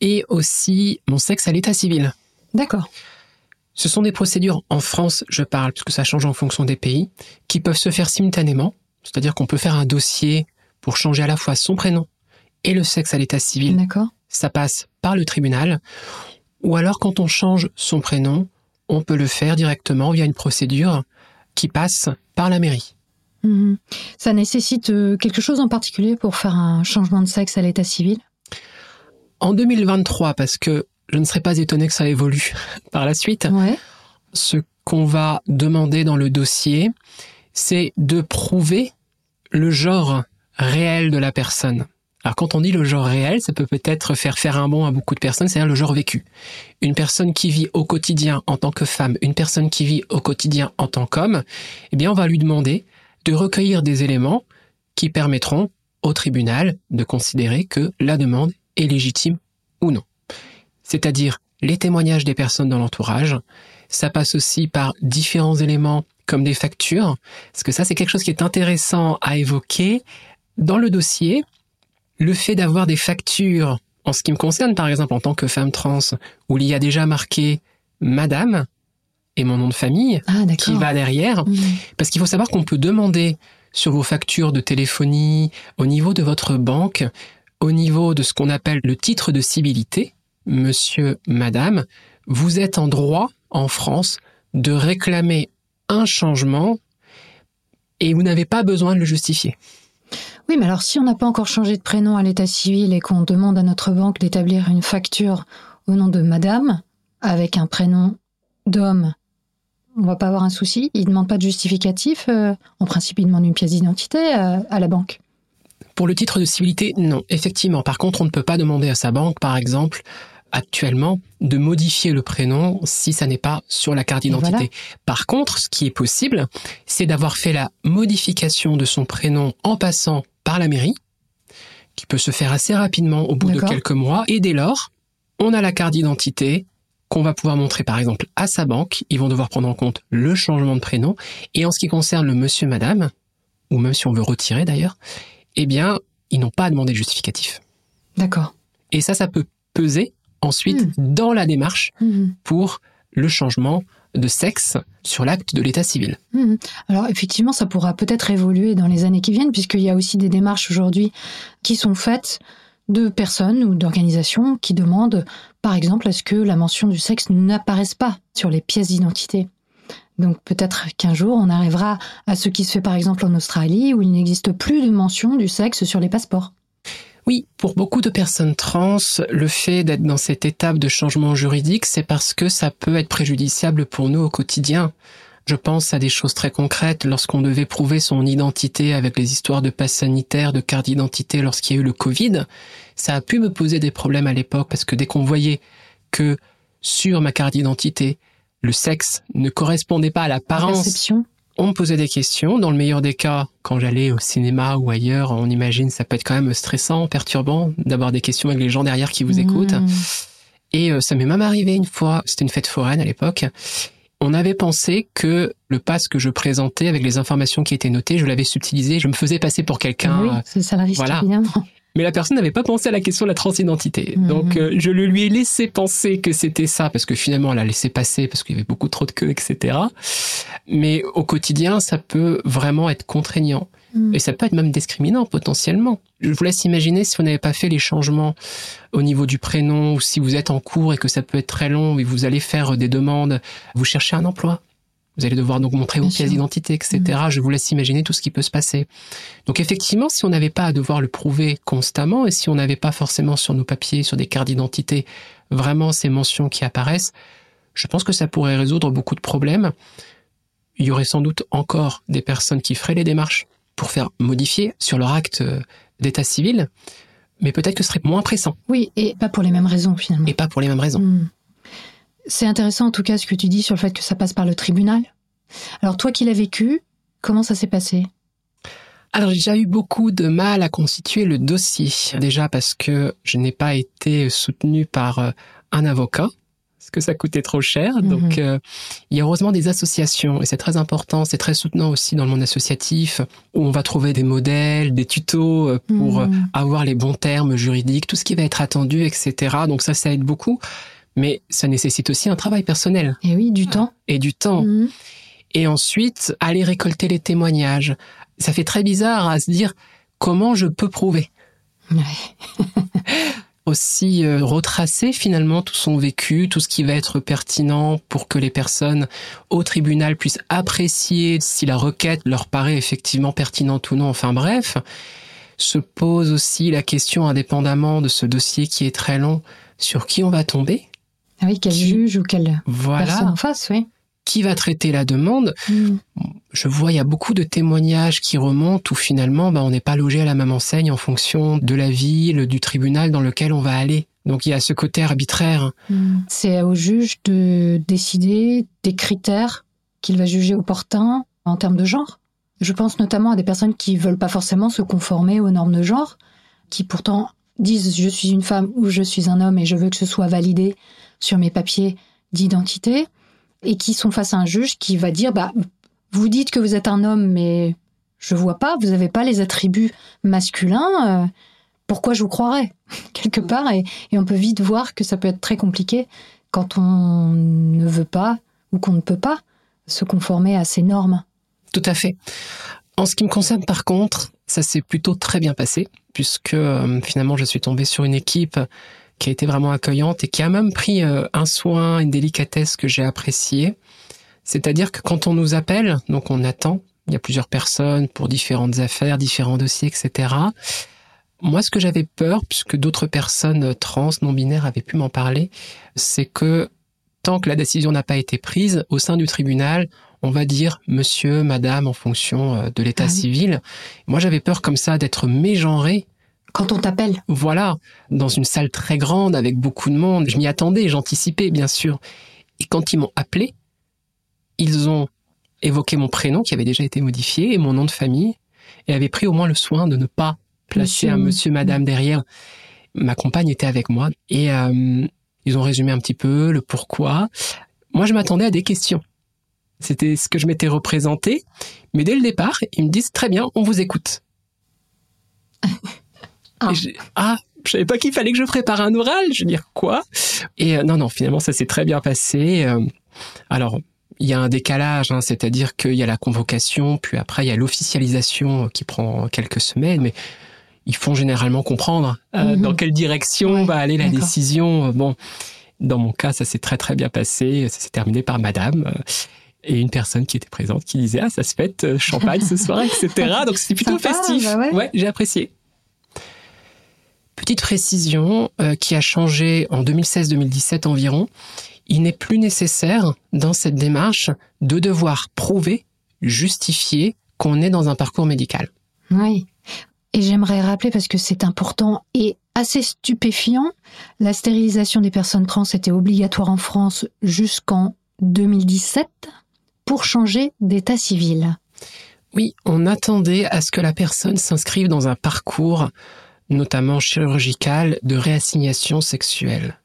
et aussi mon sexe à l'état civil. D'accord. Ce sont des procédures en France, je parle, puisque ça change en fonction des pays, qui peuvent se faire simultanément. C'est-à-dire qu'on peut faire un dossier pour changer à la fois son prénom et le sexe à l'état civil. D'accord. Ça passe par le tribunal. Ou alors, quand on change son prénom, on peut le faire directement via une procédure qui passe par la mairie. Mhm. Ça nécessite euh, quelque chose en particulier pour faire un changement de sexe à l'état civil? En 2023, parce que je ne serais pas étonné que ça évolue par la suite, Ouais. ce qu'on va demander dans le dossier, c'est de prouver le genre réel de la personne. Alors quand on dit le genre réel, ça peut peut-être faire faire un bond à beaucoup de personnes, c'est-à-dire le genre vécu. Une personne qui vit au quotidien en tant que femme, une personne qui vit au quotidien en tant qu'homme, eh bien on va lui demander de recueillir des éléments qui permettront au tribunal de considérer que la demande est légitime ou non. C'est-à-dire les témoignages des personnes dans l'entourage, ça passe aussi par différents éléments comme des factures, parce que ça c'est quelque chose qui est intéressant à évoquer. Dans le dossier, le fait d'avoir des factures, en ce qui me concerne par exemple en tant que femme trans, où il y a déjà marqué Madame et mon nom de famille Ah, qui va derrière, Mhm. parce qu'il faut savoir qu'on peut demander sur vos factures de téléphonie, au niveau de votre banque, au niveau de ce qu'on appelle le titre de civilité, monsieur, madame, vous êtes en droit, en France, de réclamer un changement et vous n'avez pas besoin de le justifier. Oui, mais alors si on n'a pas encore changé de prénom à l'état civil et qu'on demande à notre banque d'établir une facture au nom de madame avec un prénom d'homme, on va pas avoir un souci? Il demande pas de justificatif. euh, en principe, il demande une pièce d'identité euh, à la banque. Pour le titre de civilité, non, effectivement. Par contre, on ne peut pas demander à sa banque, par exemple, actuellement, de modifier le prénom si ça n'est pas sur la carte d'identité. voilà. Par contre, ce qui est possible, c'est d'avoir fait la modification de son prénom en passant par la mairie, qui peut se faire assez rapidement au bout de quelques mois, et dès lors, on a la carte d'identité qu'on va pouvoir montrer par exemple à sa banque. Ils vont devoir prendre en compte le changement de prénom. Et en ce qui concerne le monsieur, madame, ou même si on veut retirer d'ailleurs, eh bien, ils n'ont pas à demander de justificatif. D'accord. Et ça, ça peut peser ensuite dans la démarche Mhm. pour le changement de sexe sur l'acte de l'état civil. Mhm. Alors effectivement, ça pourra peut-être évoluer dans les années qui viennent, puisqu'il y a aussi des démarches aujourd'hui qui sont faites de personnes ou d'organisations qui demandent, par exemple, à ce que la mention du sexe n'apparaisse pas sur les pièces d'identité. Donc peut-être qu'un jour, on arrivera à ce qui se fait par exemple en Australie, où il n'existe plus de mention du sexe sur les passeports. Oui, pour beaucoup de personnes trans, le fait d'être dans cette étape de changement juridique, c'est parce que ça peut être préjudiciable pour nous au quotidien. Je pense à des choses très concrètes lorsqu'on devait prouver son identité avec les histoires de passe sanitaire, de carte d'identité lorsqu'il y a eu le Covid. Ça a pu me poser des problèmes à l'époque parce que dès qu'on voyait que sur ma carte d'identité, le sexe ne correspondait pas à l'apparence on me posait des questions. Dans le meilleur des cas, quand j'allais au cinéma ou ailleurs, on imagine ça peut être quand même stressant, perturbant d'avoir des questions avec les gens derrière qui vous mmh. écoutent. Et euh, ça m'est même arrivé une fois, c'était une fête foraine à l'époque. On avait pensé que le pass que je présentais avec les informations qui étaient notées, je l'avais subtilisé, je me faisais passer pour quelqu'un. Oui, ça la risque, voilà. évidemment. Mais la personne n'avait pas pensé à la question de la transidentité. Mhm. Donc euh, je le lui ai laissé penser que c'était ça, parce que finalement elle a laissé passer, parce qu'il y avait beaucoup trop de queues, etc. Mais au quotidien, ça peut vraiment être contraignant. Mhm. Et ça peut être même discriminant potentiellement. Je vous laisse imaginer si vous n'avez pas fait les changements au niveau du prénom, ou si vous êtes en cours et que ça peut être très long, et vous allez faire des demandes, vous cherchez un emploi. Vous allez devoir donc montrer vos pièces d'identité, etc. Mm. Je vous laisse imaginer tout ce qui peut se passer. Donc effectivement, si on n'avait pas à devoir le prouver constamment et si on n'avait pas forcément sur nos papiers, sur des cartes d'identité, vraiment ces mentions qui apparaissent, je pense que ça pourrait résoudre beaucoup de problèmes. Il y aurait sans doute encore des personnes qui feraient les démarches pour faire modifier sur leur acte euh, d'état civil, mais peut-être que ce serait moins pressant. Oui, et pas pour les mêmes raisons finalement. Et pas pour les mêmes raisons. Mm. C'est intéressant en tout cas ce que tu dis sur le fait que ça passe par le tribunal. Alors toi qui l'as vécu, comment ça s'est passé? Alors j'ai déjà eu beaucoup de mal à constituer le dossier. Déjà parce que je n'ai pas été soutenu par euh, un avocat, parce que ça coûtait trop cher. Mhm. Donc euh, il y a heureusement des associations, et c'est très important, c'est très soutenant aussi dans le monde associatif, où on va trouver des modèles, des tutos euh, pour mhm. avoir les bons termes juridiques, tout ce qui va être attendu, etc. Donc ça, ça aide beaucoup mais ça nécessite aussi un travail personnel. Et oui, du temps. Et du temps. Mhm. Et ensuite, aller récolter les témoignages. Ça fait très bizarre à se dire comment je peux prouver. aussi euh, retracer finalement tout son vécu, tout ce qui va être pertinent pour que les personnes au tribunal puissent apprécier si la requête leur paraît effectivement pertinente ou non. Enfin bref, se pose aussi la question indépendamment de ce dossier qui est très long sur qui on va tomber? Ah oui, quel juge ou quelle personne en face, oui. Qui va traiter la demande hmm. Je vois, il y a beaucoup de témoignages qui remontent où finalement, bah, on n'est pas logé à la même enseigne en fonction de la ville, du tribunal dans lequel on va aller. Donc il y a ce côté arbitraire. Hmm. C'est au juge de décider des critères qu'il va juger opportuns en termes de genre. Je pense notamment à des personnes qui veulent pas forcément se conformer aux normes de genre, qui pourtant disent je suis une femme ou je suis un homme et je veux que ce soit validé sur mes papiers d'identité et qui sont face à un juge qui va dire bah vous dites que vous êtes un homme mais je vois pas, vous n'avez pas les attributs masculins, euh, pourquoi je vous croirais quelque part? Et, et, on peut vite voir que ça peut être très compliqué quand on ne veut pas ou qu'on ne peut pas se conformer à ces normes. Tout à fait. En ce qui me concerne par contre, ça s'est plutôt très bien passé puisque euh, finalement je suis tombé sur une équipe qui a été vraiment accueillante et qui a même pris euh, un soin, une délicatesse que j'ai appréciée. C'est-à-dire que quand on nous appelle, donc on attend, il y a plusieurs personnes pour différentes affaires, différents dossiers, etc. Moi, ce que j'avais peur, puisque d'autres personnes trans, non-binaires avaient pu m'en parler, c'est que tant que la décision n'a pas été prise, au sein du tribunal, on va dire monsieur, madame, en fonction euh, de l'état ah civil. Moi, j'avais peur comme ça d'être mégenré quand on t'appelle. Voilà, dans une salle très grande avec beaucoup de monde. Je m'y attendais, j'anticipais bien sûr. Et quand ils m'ont appelé, ils ont évoqué mon prénom qui avait déjà été modifié et mon nom de famille et avaient pris au moins le soin de ne pas placer un monsieur, madame derrière. Ma compagne était avec moi et euh, ils ont résumé un petit peu le pourquoi. Moi, je m'attendais à des questions. C'était ce que je m'étais représenté. Mais dès le départ, ils me disent très bien, on vous écoute. Ah. ah, je savais pas qu'il fallait que je prépare un oral. Je veux dire quoi? Et euh, non, non, finalement, ça s'est très bien passé. Euh, alors, il y a un décalage, hein, c'est-à-dire qu'il y a la convocation, puis après il y a l'officialisation qui prend quelques semaines, mais ils font généralement comprendre euh, Mhm. dans quelle direction Ouais, va aller la décision. Bon, dans mon cas, ça s'est très très bien passé. Ça s'est terminé par Madame. Et une personne qui était présente qui disait ah ça se fête champagne ce soir etc donc c'était plutôt Sympa, festif bah ouais. j'ai apprécié petite précision euh, qui a changé en 2016-2017 environ il n'est plus nécessaire dans cette démarche de devoir prouver justifier qu'on est dans un parcours médical Oui. Et j'aimerais rappeler, parce que c'est important et assez stupéfiant, la stérilisation des personnes trans était obligatoire en France jusqu'en 2017 pour changer d'état civil. Oui, on attendait à ce que la personne s'inscrive dans un parcours, notamment chirurgical, de réassignation sexuelle.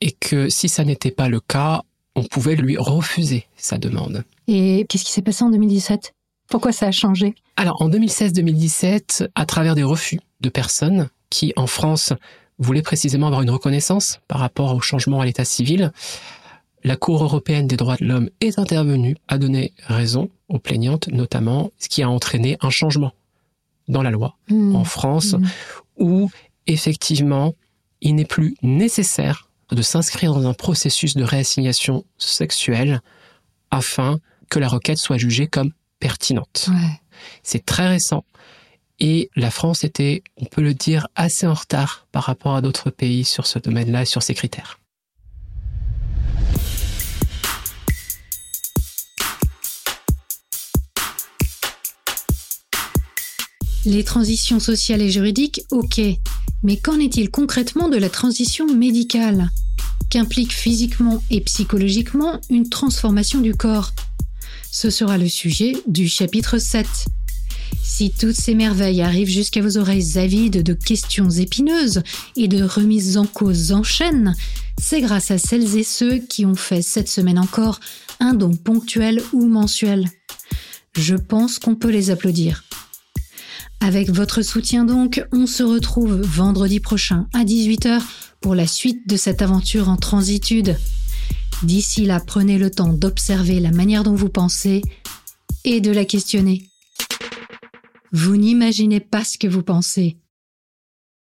Et que si ça n'était pas le cas, on pouvait lui refuser sa demande. Et qu'est-ce qui s'est passé en 2017 Pourquoi ça a changé? Alors, en 2016-2017, à travers des refus de personnes qui, en France, voulaient précisément avoir une reconnaissance par rapport au changement à l'état civil, la Cour européenne des droits de l'homme est intervenue, a donné raison aux plaignantes, notamment, ce qui a entraîné un changement dans la loi Hmm. en France, Mhm. Où effectivement, il n'est plus nécessaire de s'inscrire dans un processus de réassignation sexuelle afin que la requête soit jugée comme pertinente. Ouais. C'est très récent. Et la France était, on peut le dire, assez en retard par rapport à d'autres pays sur ce domaine-là et sur ces critères. Les transitions sociales et juridiques, ok. Mais qu'en est-il concrètement de la transition médicale Qu'implique physiquement et psychologiquement une transformation du corps? Ce sera le sujet du chapitre 7. Si toutes ces merveilles arrivent jusqu'à vos oreilles avides de questions épineuses et de remises en cause en chaîne, c'est grâce à celles et ceux qui ont fait cette semaine encore un don ponctuel ou mensuel. Je pense qu'on peut les applaudir. Avec votre soutien donc, on se retrouve vendredi prochain à 18h pour la suite de cette aventure en transitude. D'ici là, prenez le temps d'observer la manière dont vous pensez et de la questionner. Vous n'imaginez pas ce que vous pensez.